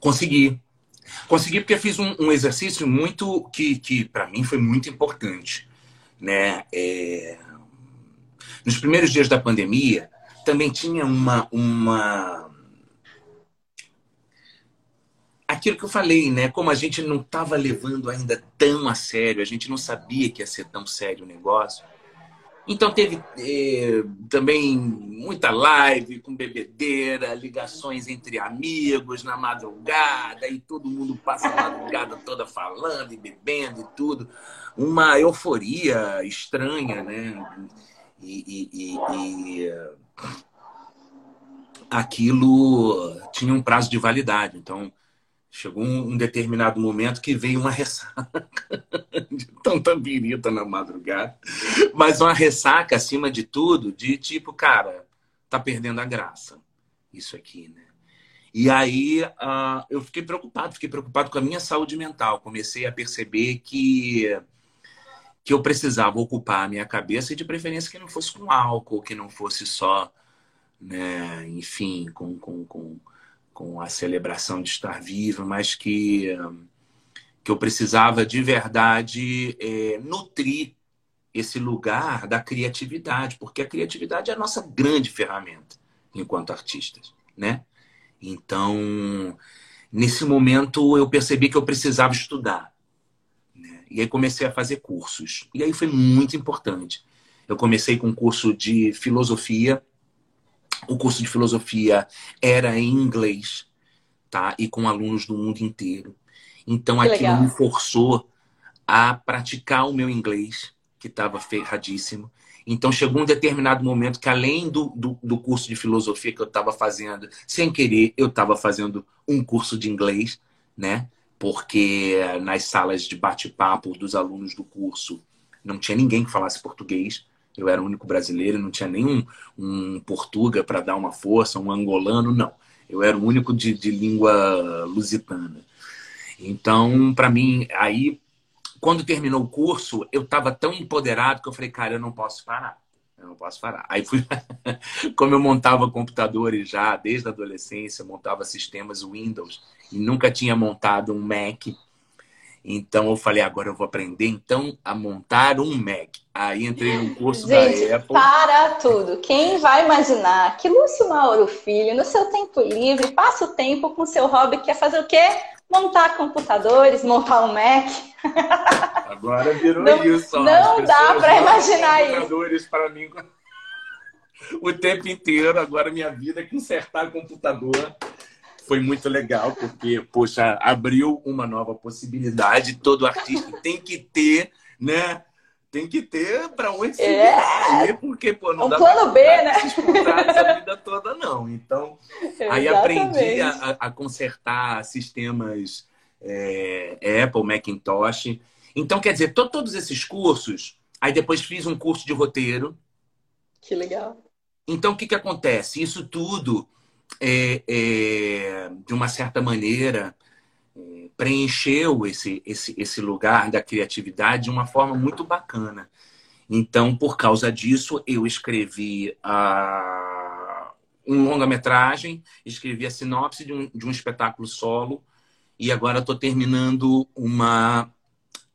Consegui. Consegui porque fiz um, um exercício muito que, que para mim foi muito importante, né? É... Nos primeiros dias da pandemia também tinha uma uma aquilo que eu falei, né? Como a gente não estava levando ainda tão a sério, a gente não sabia que ia ser tão sério o negócio. Então teve eh, também muita live com bebedeira, ligações entre amigos na madrugada, e todo mundo passa a madrugada toda falando e bebendo e tudo. Uma euforia estranha, né? E, e, e, e aquilo tinha um prazo de validade. Então, Chegou um, determinado momento que veio uma ressaca de tanta birita na madrugada, mas uma ressaca acima de tudo, de tipo, cara, tá perdendo a graça isso aqui, né? E aí uh, eu fiquei preocupado, fiquei preocupado com a minha saúde mental. Comecei a perceber que que eu precisava ocupar a minha cabeça e de preferência que não fosse com álcool, que não fosse só, né, enfim, com, com, com com a celebração de estar vivo, mas que, que eu precisava de verdade é, nutrir esse lugar da criatividade, porque a criatividade é a nossa grande ferramenta enquanto artistas, né? Então, nesse momento eu percebi que eu precisava estudar. E aí comecei a fazer cursos. E aí foi muito importante. Eu comecei com um curso de filosofia o curso de filosofia era em inglês, tá? E com alunos do mundo inteiro. Então que aquilo legal. me forçou a praticar o meu inglês, que estava ferradíssimo. Então chegou um determinado momento que, além do, do, do curso de filosofia que eu estava fazendo, sem querer, eu estava fazendo um curso de inglês, né? Porque nas salas de bate-papo dos alunos do curso não tinha ninguém que falasse português. Eu era o único brasileiro, não tinha nenhum um portuga para dar uma força, um angolano, não. Eu era o único de, de língua lusitana. Então, para mim, aí, quando terminou o curso, eu estava tão empoderado que eu falei, cara, eu não posso parar. Eu não posso parar. Aí fui. Como eu montava computadores já desde a adolescência, montava sistemas Windows nunca tinha montado um Mac. Então eu falei, agora eu vou aprender então a montar um Mac. Aí entrei no curso Gente, da Apple. Para tudo. Quem vai imaginar que Lúcio Mauro Filho, no seu tempo livre, passa o tempo com seu hobby que é fazer o quê? Montar computadores, montar um Mac. Agora virou não, isso. Não dá para imaginar isso. Computadores para mim o tempo inteiro. Agora minha vida é consertar computador foi muito legal, porque, poxa, abriu uma nova possibilidade. Todo artista tem que ter, né? Tem que ter para onde se é. porque, pô, não um dá plano B, né? essa vida toda, não. Então, aí aprendi a, a, consertar sistemas é, Apple, Macintosh. Então, quer dizer, to, todos esses cursos, aí depois fiz um curso de roteiro. Que legal. Então, o que, que acontece? Isso tudo é, é, de uma certa maneira, é, preencheu esse, esse, esse lugar da criatividade de uma forma muito bacana. Então, por causa disso, eu escrevi a, um longa-metragem, escrevi a sinopse de um, de um espetáculo solo e agora estou terminando uma,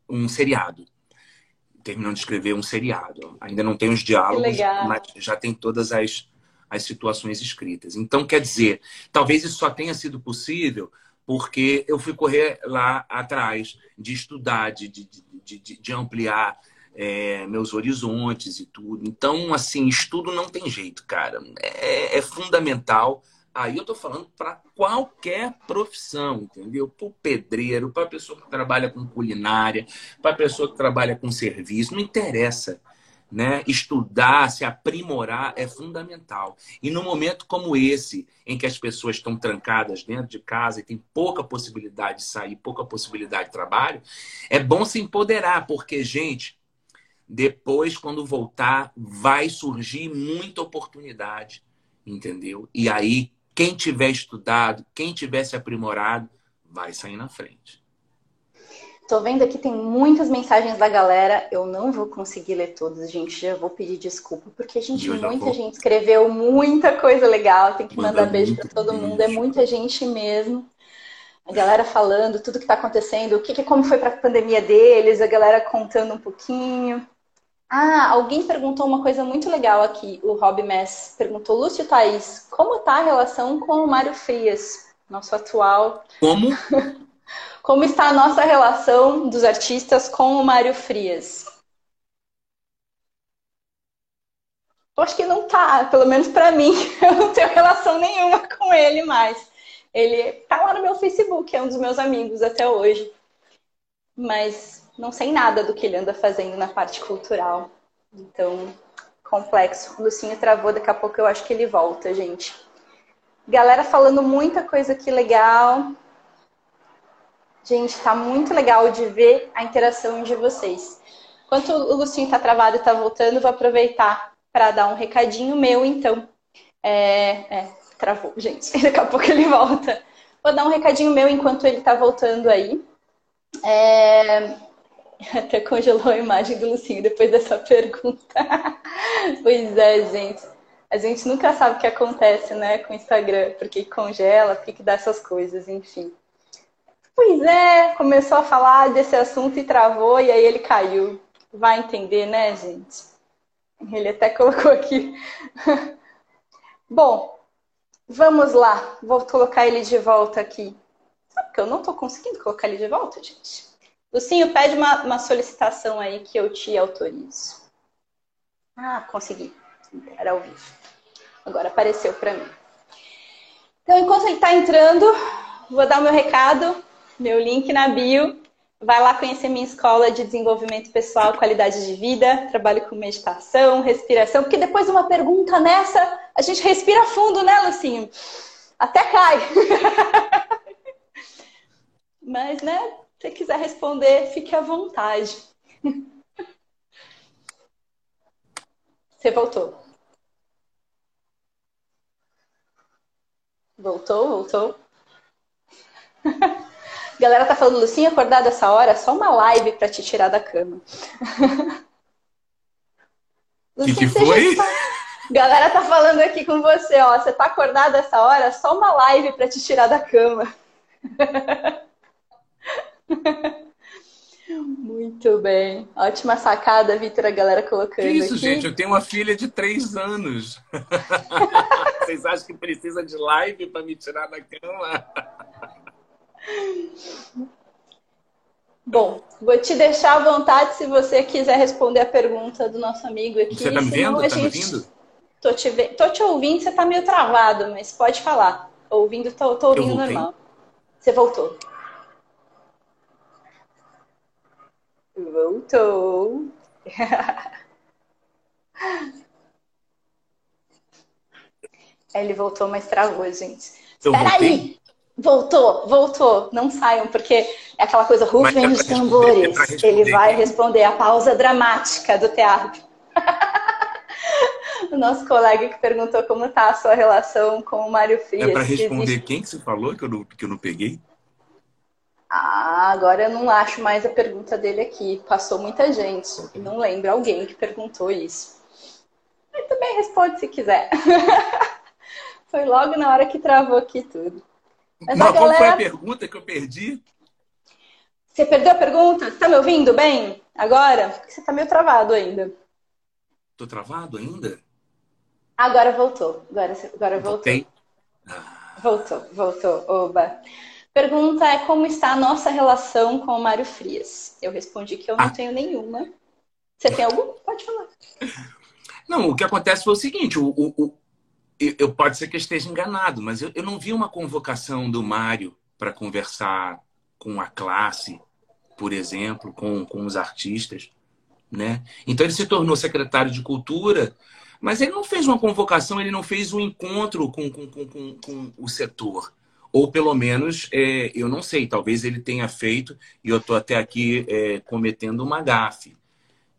um seriado. terminando de escrever um seriado. Ainda não tem os diálogos, mas já tem todas as, as situações escritas. Então, quer dizer, talvez isso só tenha sido possível porque eu fui correr lá atrás de estudar, de, de, de, de ampliar é, meus horizontes e tudo. Então, assim, estudo não tem jeito, cara. É, é fundamental. Aí eu tô falando para qualquer profissão, entendeu? Para o pedreiro, para a pessoa que trabalha com culinária, para a pessoa que trabalha com serviço, não interessa né? Estudar, se aprimorar é fundamental. E num momento como esse, em que as pessoas estão trancadas dentro de casa e tem pouca possibilidade de sair, pouca possibilidade de trabalho, é bom se empoderar, porque, gente, depois, quando voltar, vai surgir muita oportunidade, entendeu? E aí, quem tiver estudado, quem tiver se aprimorado, vai sair na frente. Tô vendo aqui tem muitas mensagens da galera. Eu não vou conseguir ler todas, gente. Já vou pedir desculpa, porque, gente, muita vou... gente escreveu muita coisa legal. Tem que Manda mandar beijo para todo beijo. mundo. É muita gente mesmo. A galera falando tudo que está acontecendo, o que, como foi para a pandemia deles, a galera contando um pouquinho. Ah, alguém perguntou uma coisa muito legal aqui. O Rob Mess perguntou, Lúcio Thaís, como tá a relação com o Mário Frias, nosso atual. Como? Como está a nossa relação dos artistas com o Mário Frias? Eu acho que não tá, pelo menos para mim. Eu não tenho relação nenhuma com ele mais. Ele tá lá no meu Facebook, é um dos meus amigos até hoje. Mas não sei nada do que ele anda fazendo na parte cultural. Então, complexo. O Lucinho travou, daqui a pouco eu acho que ele volta, gente. Galera falando muita coisa aqui legal. Gente, está muito legal de ver a interação de vocês. Enquanto o Lucinho está travado e está voltando, vou aproveitar para dar um recadinho meu, então. É, é, travou, gente. Daqui a pouco ele volta. Vou dar um recadinho meu enquanto ele está voltando aí. É... Até congelou a imagem do Lucinho depois dessa pergunta. pois é, gente. A gente nunca sabe o que acontece, né, com o Instagram, porque congela, porque dá essas coisas, enfim. Pois é, começou a falar desse assunto e travou, e aí ele caiu. Vai entender, né, gente? Ele até colocou aqui. Bom, vamos lá. Vou colocar ele de volta aqui. Sabe que eu não estou conseguindo colocar ele de volta, gente? Lucinho, pede uma, uma solicitação aí que eu te autorizo. Ah, consegui. Era ao vivo. Agora apareceu para mim. Então, enquanto ele está entrando, vou dar o meu recado meu link na bio. Vai lá conhecer minha escola de desenvolvimento pessoal, qualidade de vida. Trabalho com meditação, respiração, porque depois de uma pergunta nessa, a gente respira fundo, né, Lucinho? Até cai. Mas, né, se quiser responder, fique à vontade. Você voltou. Voltou, voltou. Galera tá falando, Lucinha, acordar dessa hora, só uma live para te tirar da cama. O que, que foi? Galera tá falando aqui com você, ó. Você tá acordado essa hora, só uma live para te tirar da cama. Muito bem. Ótima sacada, Vitor, a galera colocando. Que isso, aqui. gente? Eu tenho uma filha de três anos. Vocês acham que precisa de live para me tirar da cama? Bom, vou te deixar à vontade se você quiser responder a pergunta do nosso amigo aqui. Você tá me vendo? Tá gente... me ouvindo? Tô te, ve... tô te ouvindo, você tá meio travado, mas pode falar. Ouvindo, tô, tô ouvindo normal. Você voltou. Voltou. Ele voltou, mas travou, gente. Espera aí! Voltou, voltou, não saiam, porque é aquela coisa, rufem é os tambores. É Ele vai responder a pausa dramática do teatro. o nosso colega que perguntou como está a sua relação com o Mário Frias. É para responder existe... quem que você falou que eu, não, que eu não peguei? Ah, agora eu não acho mais a pergunta dele aqui. Passou muita gente. Não lembro alguém que perguntou isso. Mas também responde se quiser. Foi logo na hora que travou aqui tudo. Mas Qual galera... foi a pergunta que eu perdi? Você perdeu a pergunta? Está me ouvindo bem? Agora? Porque você tá meio travado ainda. Tô travado ainda? Agora voltou. Agora, agora voltou. Ah. Voltou, voltou. Oba. Pergunta é como está a nossa relação com o Mário Frias? Eu respondi que eu não ah. tenho nenhuma. Você tem algum? Pode falar. Não, o que acontece foi o seguinte: o, o, o eu, pode ser que eu esteja enganado, mas eu, eu não vi uma convocação do Mário para conversar com a classe, por exemplo, com, com os artistas. Né? Então ele se tornou secretário de cultura, mas ele não fez uma convocação, ele não fez um encontro com, com, com, com, com o setor. Ou pelo menos, é, eu não sei, talvez ele tenha feito, e eu estou até aqui é, cometendo uma gafe.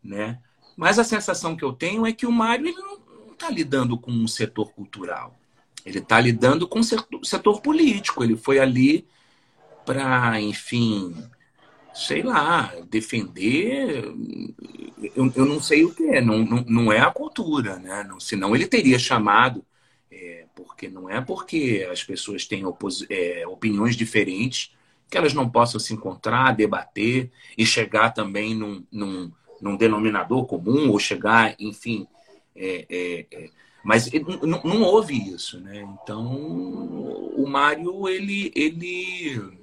Né? Mas a sensação que eu tenho é que o Mário ele não está lidando com um setor cultural. Ele está lidando com o setor, setor político. Ele foi ali para, enfim, sei lá, defender. Eu, eu não sei o que é, não, não, não é a cultura, né? Não, senão ele teria chamado, é, porque não é porque as pessoas têm é, opiniões diferentes que elas não possam se encontrar, debater e chegar também num, num, num denominador comum, ou chegar, enfim. É, é, é. mas não, houve isso, né? Então, o Mário, ele. ele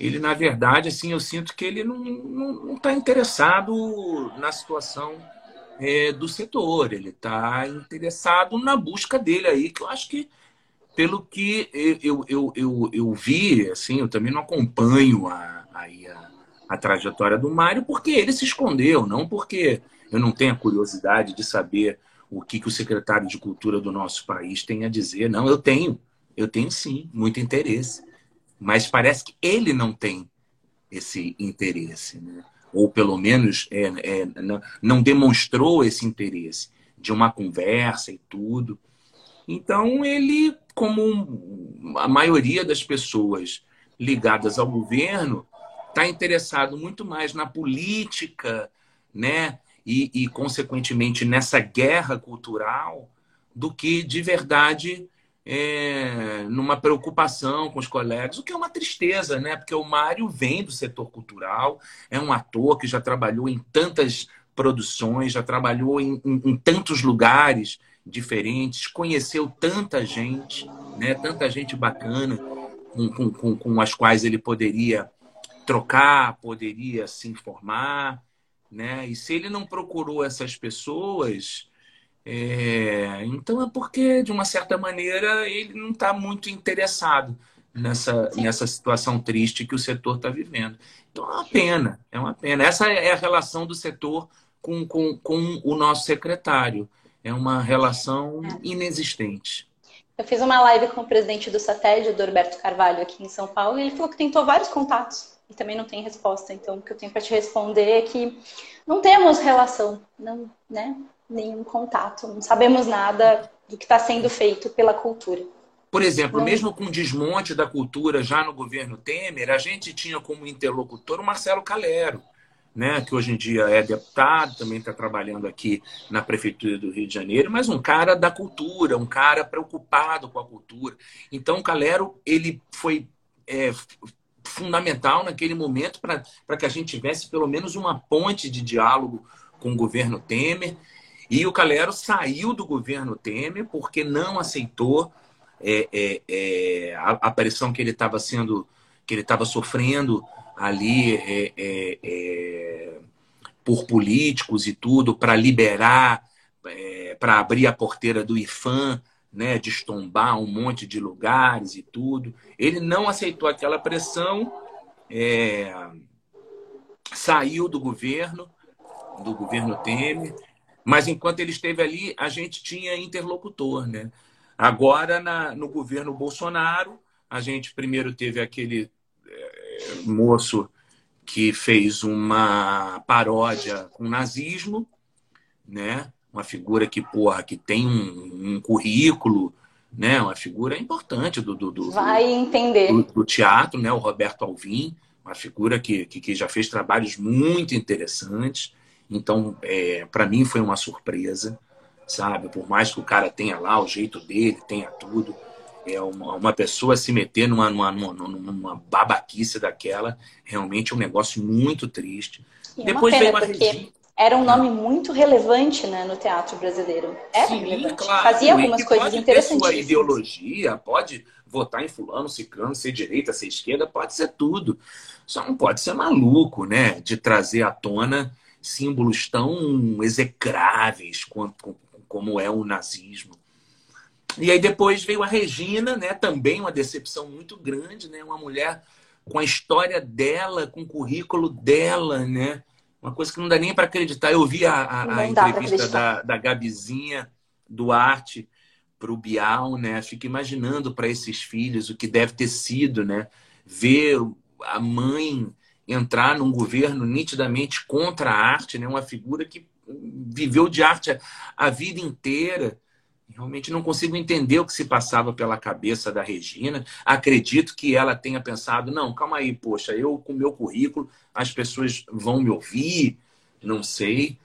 ele na verdade assim eu sinto que ele não está interessado na situação é, do setor ele está interessado na busca dele aí que eu acho que pelo que eu, eu, eu, eu, vi assim eu também não acompanho a, a, a trajetória do Mário porque ele se escondeu não porque eu não tenho a curiosidade de saber o que, que o secretário de cultura do nosso país tem a dizer não eu tenho eu tenho sim muito interesse mas parece que ele não tem esse interesse, né? ou pelo menos é, é, não demonstrou esse interesse de uma conversa e tudo. Então ele, como a maioria das pessoas ligadas ao governo, está interessado muito mais na política, né? E, e, consequentemente nessa guerra cultural do que de verdade é, numa preocupação com os colegas, o que é uma tristeza, né? Porque o Mário vem do setor cultural, é um ator que já trabalhou em tantas produções, já trabalhou em, em, em tantos lugares diferentes, conheceu tanta gente, né? Tanta gente bacana com, com, com, com as quais ele poderia trocar, poderia se informar, né? E se ele não procurou essas pessoas, é, então é porque, de uma certa maneira, ele não está muito interessado nessa, nessa situação triste que o setor está vivendo. Então é uma pena, é uma pena. Essa é a relação do setor com, com, com o nosso secretário. É uma relação inexistente. Eu fiz uma live com o presidente do SATED, o Dorberto Carvalho, aqui em São Paulo, e ele falou que tentou vários contatos e também não tem resposta. Então, o que eu tenho para te responder é que não temos relação, não, né? nenhum contato, não sabemos nada do que está sendo feito pela cultura. Por exemplo, não... mesmo com o desmonte da cultura já no governo Temer, a gente tinha como interlocutor o Marcelo Calero, né, que hoje em dia é deputado, também está trabalhando aqui na Prefeitura do Rio de Janeiro, mas um cara da cultura, um cara preocupado com a cultura. Então, o Calero ele foi é, fundamental naquele momento para que a gente tivesse pelo menos uma ponte de diálogo com o governo Temer. E o Calero saiu do governo Temer porque não aceitou é, é, é, a, a, pressão que ele estava sendo, que ele estava sofrendo ali é, é, é, por políticos e tudo para liberar, para abrir a porteira do IFAM, né, destombar um monte de lugares e tudo. Ele não aceitou aquela pressão, saiu do governo, do governo Temer mas enquanto ele esteve ali, a gente tinha interlocutor, né? Agora, na, no governo Bolsonaro, a gente primeiro teve aquele é, moço que fez uma paródia com nazismo, né? Uma figura que, porra, que tem um, um currículo, né? Uma figura importante do, do, do vai entender do, do, teatro, né? O Roberto Alvim, uma figura que, que, que já fez trabalhos muito interessantes. Então, é, para mim foi uma surpresa, sabe? Por mais que o cara tenha lá o jeito dele, tenha tudo. é uma, uma pessoa se meter numa, numa, numa, numa babaquice daquela, realmente é um negócio muito triste. E Depois é uma pena, veio uma porque era um nome muito relevante né, no teatro brasileiro. Era Sim, relevante. Claro. Fazia algumas e coisas. Pode ter sua ideologia, pode votar em fulano, ciclano, ser direita, ser esquerda, pode ser tudo. Só não pode ser maluco, né? De trazer à tona símbolos tão execráveis quanto, como é o nazismo. E aí depois veio a Regina, né? Também uma decepção muito grande, né? Uma mulher com a história dela, com o currículo dela, né? Uma coisa que não dá nem para acreditar. Eu vi a, a, a entrevista da, da Gabizinha Duarte para o Bial, né? Fico imaginando para esses filhos o que deve ter sido, né? Ver a mãe entrar num governo nitidamente contra a arte, né? Uma figura que viveu de arte a vida inteira Realmente não consigo entender o que se passava pela cabeça da Regina. Acredito que ela tenha pensado: não, calma aí, poxa, eu com meu currículo, as pessoas vão me ouvir, não sei.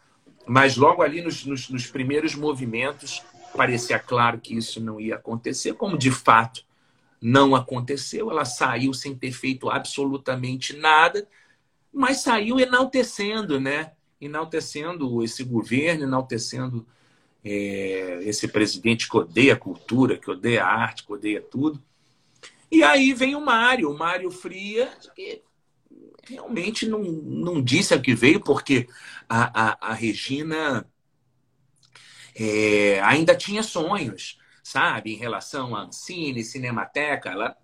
Mas logo ali nos, nos, nos primeiros movimentos, parecia claro que isso não ia acontecer, como de fato não aconteceu. Ela saiu sem ter feito absolutamente nada, mas saiu enaltecendo, né? Enaltecendo esse governo, enaltecendo é, esse presidente que odeia a cultura, que odeia a arte, que odeia tudo. E aí vem o Mário, o Mário Fria, que realmente não, não disse a que veio, porque a, a, a Regina é, ainda tinha sonhos, sabe, em relação a Ancine, Cinemateca, ela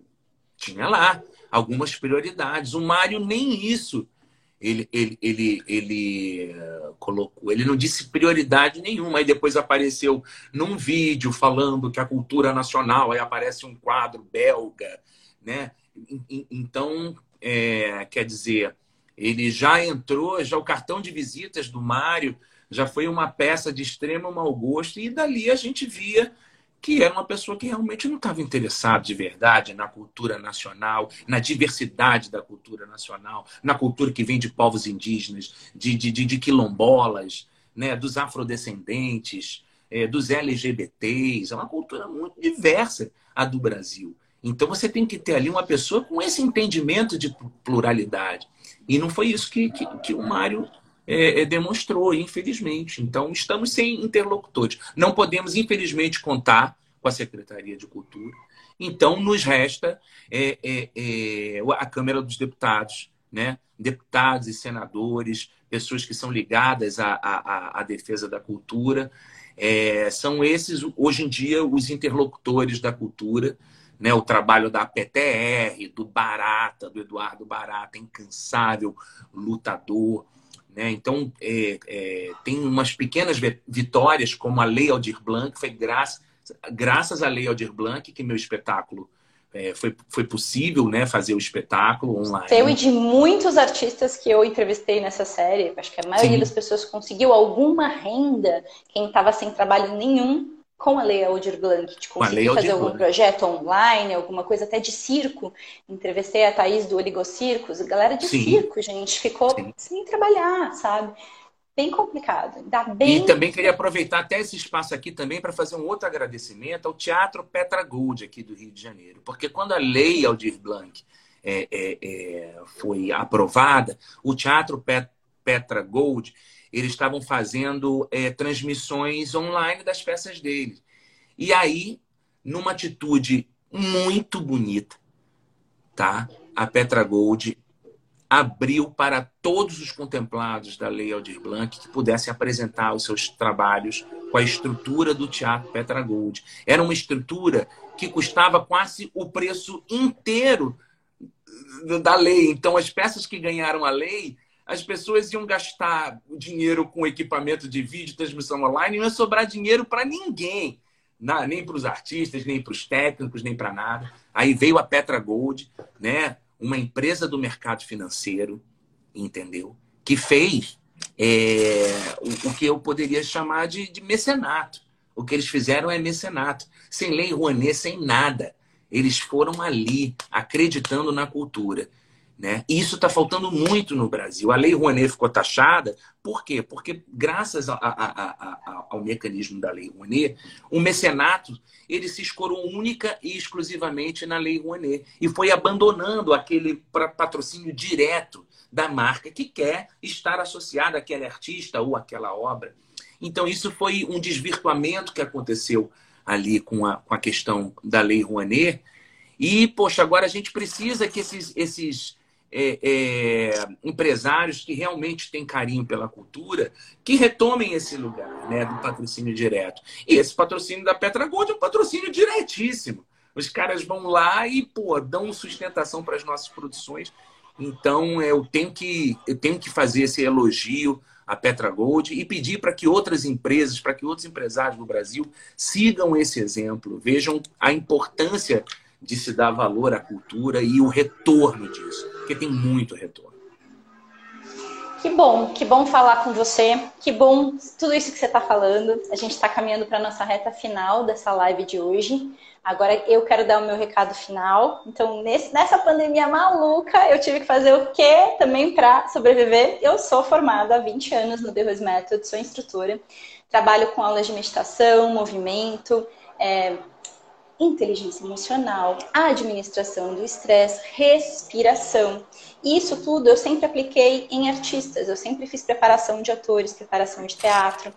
tinha lá algumas prioridades. O Mário nem isso ele, ele, ele, ele uh, colocou, ele não disse prioridade nenhuma, aí depois apareceu num vídeo falando que a cultura nacional, aí aparece um quadro belga, né? Então, é, quer dizer, ele já entrou, já o cartão de visitas do Mário já foi uma peça de extremo mau gosto, e dali a gente via que era uma pessoa que realmente não estava interessada de verdade na cultura nacional, na diversidade da cultura nacional, na cultura que vem de povos indígenas, de, de, de, de quilombolas, né, dos afrodescendentes, é, dos LGBTs. É uma cultura muito diversa a do Brasil. Então você tem que ter ali uma pessoa com esse entendimento de pluralidade. E não foi isso que, que, que o Mário é, é, demonstrou, infelizmente. Então, estamos sem interlocutores. Não podemos, infelizmente, contar com a Secretaria de Cultura. Então, nos resta é, é, é, a Câmara dos Deputados, né? deputados e senadores, pessoas que são ligadas à, à, à defesa da cultura. São esses, hoje em dia, os interlocutores da cultura. Né, o trabalho da PTR, do Barata, do Eduardo Barata, incansável lutador, né? Então, é, é, tem umas pequenas vitórias, como a Lei Aldir Blanc, foi graças, graças à Lei Aldir Blanc que meu espetáculo é, foi, foi possível né, fazer o espetáculo online. Seu e de muitos artistas que eu entrevistei nessa série, acho que a maioria Sim. das pessoas conseguiu alguma renda, quem estava sem trabalho nenhum, com a Lei Aldir Blanc, de conseguir fazer algum Blanc. projeto online, alguma coisa até de circo. Entrevistei a Thaís do Oligocircos, galera de Sim. circo, gente, ficou Sim. sem trabalhar, sabe? Bem complicado. Dá bem... E também queria aproveitar até esse espaço aqui também para fazer um outro agradecimento ao Teatro Petra Gold aqui do Rio de Janeiro. Porque quando a Lei Aldir Blanc é, é, é, foi aprovada, o Teatro Petra Gold eles estavam fazendo é, transmissões online das peças deles. E aí, numa atitude muito bonita, tá? A Petra Gold abriu para todos os contemplados da Lei Aldir Blanc que pudessem apresentar os seus trabalhos com a estrutura do Teatro Petra Gold. Era uma estrutura que custava quase o preço inteiro da lei. Então, as peças que ganharam a lei as pessoas iam gastar dinheiro com equipamento de vídeo, transmissão online, não ia sobrar dinheiro para ninguém, nem para os artistas, nem para os técnicos, nem para nada. Aí veio a Petra Gold, né? uma empresa do mercado financeiro, entendeu? Que fez é, o, o, que eu poderia chamar de, de mecenato. O que eles fizeram é mecenato. Sem lei Rouanet, sem nada. Eles foram ali, acreditando na cultura. Né? E isso está faltando muito no Brasil. A Lei Rouanet ficou taxada, por quê? Porque graças a, a, a, ao mecanismo da Lei Rouanet, o mecenato ele se escorou única e exclusivamente na Lei Rouanet e foi abandonando aquele patrocínio direto da marca que quer estar associada àquele artista ou àquela obra. Então, isso foi um desvirtuamento que aconteceu ali com a, com a questão da Lei Rouanet. E, poxa, agora a gente precisa que esses, esses é, é, empresários que realmente têm carinho pela cultura, que retomem esse lugar né, do patrocínio direto. E esse patrocínio da Petra Gold é um patrocínio diretíssimo. Os caras vão lá e pô, dão sustentação para as nossas produções. Então eu tenho que eu tenho que fazer esse elogio à Petra Gold e pedir para que outras empresas, para que outros empresários do Brasil sigam esse exemplo, vejam a importância de se dar valor à cultura e o retorno disso, porque tem muito retorno. Que bom, que bom falar com você, que bom tudo isso que você está falando. A gente está caminhando para a nossa reta final dessa live de hoje. Agora eu quero dar o meu recado final. Então, nesse, nessa pandemia maluca, eu tive que fazer o quê também para sobreviver? Eu sou formada há 20 anos no The Rose Method, sou instrutora, trabalho com aulas de meditação, movimento, é, inteligência emocional, administração do estresse, respiração. Isso tudo eu sempre apliquei em artistas, eu sempre fiz preparação de atores, preparação de teatro.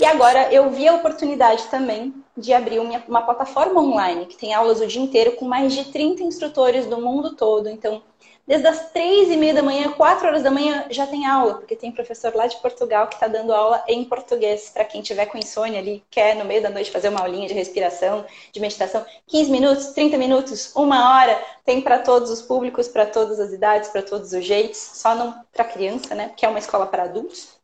E agora eu vi a oportunidade também de abrir uma plataforma online que tem aulas o dia inteiro com mais de 30 instrutores do mundo todo. Então, Desde as três e meia da manhã, quatro horas da manhã, já tem aula, porque tem professor lá de Portugal que está dando aula em português para quem tiver com insônia ali, quer no meio da noite fazer uma aulinha de respiração, de meditação. 15 minutos, 30 minutos, uma hora, tem para todos os públicos, para todas as idades, para todos os jeitos, só não para criança, né? Que é uma escola para adultos.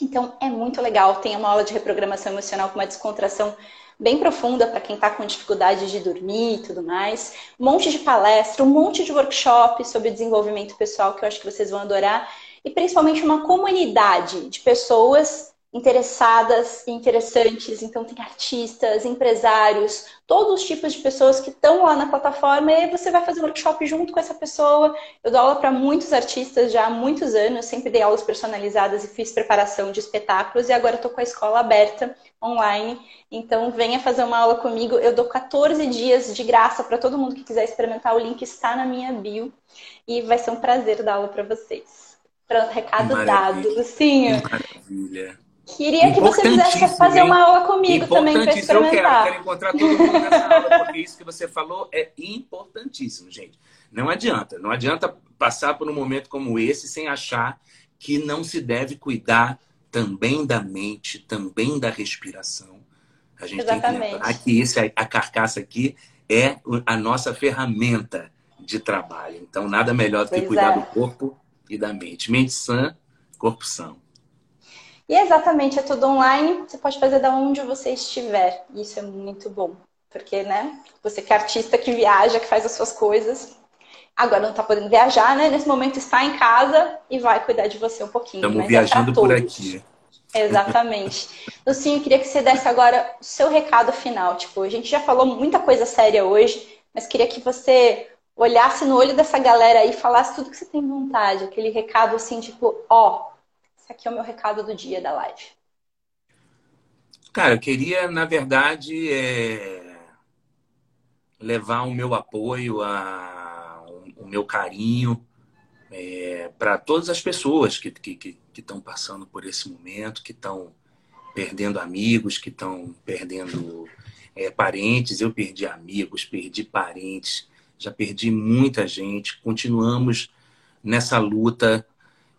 Então é muito legal. Tem uma aula de reprogramação emocional com uma descontração bem profunda para quem está com dificuldade de dormir e tudo mais. Um monte de palestra, um monte de workshop sobre desenvolvimento pessoal que eu acho que vocês vão adorar. E principalmente uma comunidade de pessoas interessadas e interessantes. Então, tem artistas, empresários, todos os tipos de pessoas que estão lá na plataforma e você vai fazer um workshop junto com essa pessoa. Eu dou aula para muitos artistas já há muitos anos, sempre dei aulas personalizadas e fiz preparação de espetáculos e agora estou com a escola aberta online. Então, venha fazer uma aula comigo. Eu dou 14 dias de graça para todo mundo que quiser experimentar. O link está na minha bio e vai ser um prazer dar aula para vocês. Pronto, recado dado. Lucinho. Maravilha. Queria que você quisesse fazer uma aula comigo também para experimentar. Eu quero, quero encontrar todo mundo nessa aula, porque isso que você falou é importantíssimo, gente. Não adianta, não adianta passar por um momento como esse sem achar que não se deve cuidar também da mente, também da respiração. A gente Exatamente. tem que lembrar que esse, a carcaça aqui é a nossa ferramenta de trabalho. Então, nada melhor do que pois cuidar é. do corpo e da mente. Mente sã, corpo são. E exatamente, é tudo online, você pode fazer da onde você estiver. Isso é muito bom. Porque, né, você que é artista que viaja, que faz as suas coisas, agora não está podendo viajar, né? Nesse momento está em casa e vai cuidar de você um pouquinho. Estamos é viajando é por aqui. Exatamente. Lucinho, eu queria que você desse agora o seu recado final. Tipo, a gente já falou muita coisa séria hoje, mas queria que você olhasse no olho dessa galera aí e falasse tudo que você tem vontade. Aquele recado assim, tipo, ó, aqui é o meu recado do dia da live. Cara, eu queria, na verdade, é... levar o meu apoio, a... o meu carinho é... para todas as pessoas que estão que, que, que passando por esse momento, que estão perdendo amigos, que estão perdendo é, parentes. Eu perdi amigos, perdi parentes, já perdi muita gente. Continuamos nessa luta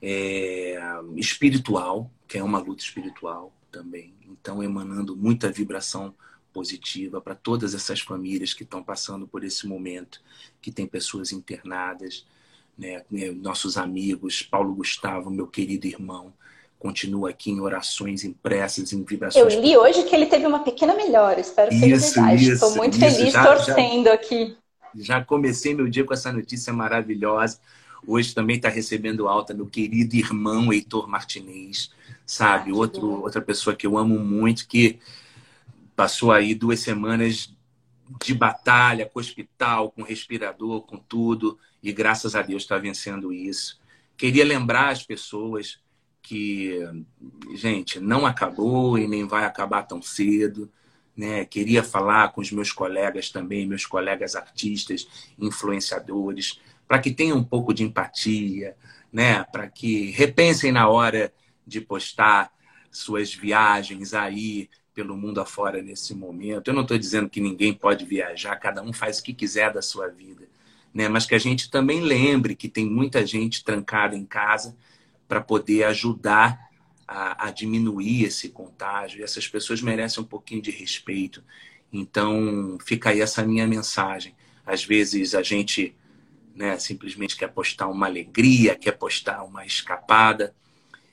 é, espiritual, que é uma luta espiritual também. Então, emanando muita vibração positiva para todas essas famílias que estão passando por esse momento, que tem pessoas internadas, né? nossos amigos, Paulo Gustavo, meu querido irmão, continua aqui em orações impressas, em vibrações. Eu li hoje que ele teve uma pequena melhora, espero que seja verdade. Estou muito isso, feliz já, torcendo já, aqui. Já comecei meu dia com essa notícia maravilhosa. Hoje também está recebendo alta meu querido irmão Heitor Martinez, sabe? Ah, Outro, outra pessoa que eu amo muito, que passou aí duas semanas de batalha com o hospital, com respirador, com tudo, e graças a Deus está vencendo isso. Queria lembrar as pessoas que, gente, não acabou e nem vai acabar tão cedo. Né? Queria falar com os meus colegas também, meus colegas artistas, influenciadores, para que tenham um pouco de empatia, né? para que repensem na hora de postar suas viagens aí pelo mundo afora nesse momento. Eu não estou dizendo que ninguém pode viajar, cada um faz o que quiser da sua vida né? mas que a gente também lembre que tem muita gente trancada em casa para poder ajudar a, a, diminuir esse contágio. E essas pessoas merecem um pouquinho de respeito. Então, fica aí essa minha mensagem. Às vezes a gente né, simplesmente quer postar uma alegria, quer postar uma escapada,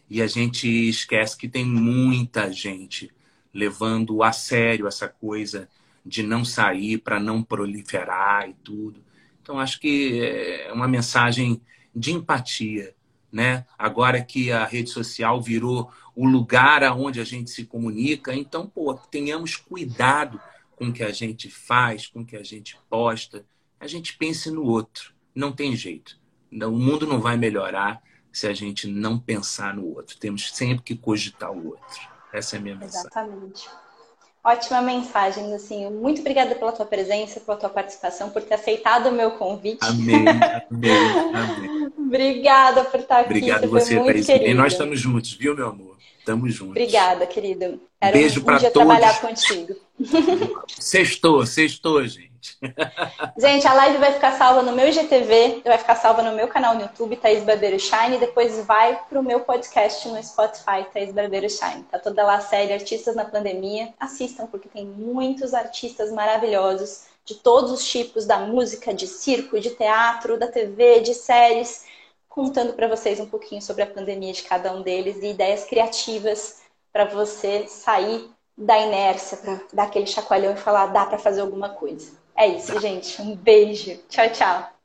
e a gente esquece que tem muita gente levando a sério essa coisa de não sair para não proliferar e tudo. Então, acho que é uma mensagem de empatia. Né? Agora que a rede social virou o lugar aonde a gente se comunica, então, pô, tenhamos cuidado com o que a gente faz, com o que a gente posta. A gente pense no outro. Não tem jeito. O mundo não vai melhorar se a gente não pensar no outro. Temos sempre que cogitar o outro. Essa é a minha mensagem. Exatamente. Ótima mensagem, assim. Muito obrigada pela tua presença, pela tua participação, por ter aceitado o meu convite. Amém, amém, amém. obrigada por estar aqui. Obrigado você, você Thaís. E nós estamos juntos, viu, meu amor? Estamos juntos. Obrigada, querido. Era Beijo um, para todos. trabalhar contigo. Sextou, sextou, gente gente. gente, a live vai ficar salva no meu IGTV, vai ficar salva no meu canal no YouTube, Thaís Barbeiro Shine, e depois vai pro meu podcast no Spotify, Thaís Barbeiro Shine. Tá toda lá a série Artistas na Pandemia. Assistam, porque tem muitos artistas maravilhosos de todos os tipos, da música, de circo, de teatro, da TV, de séries, contando para vocês um pouquinho sobre a pandemia de cada um deles e ideias criativas para você sair da inércia, para dar aquele chacoalhão e falar, dá para fazer alguma coisa. É isso, gente. Um beijo. Tchau, tchau.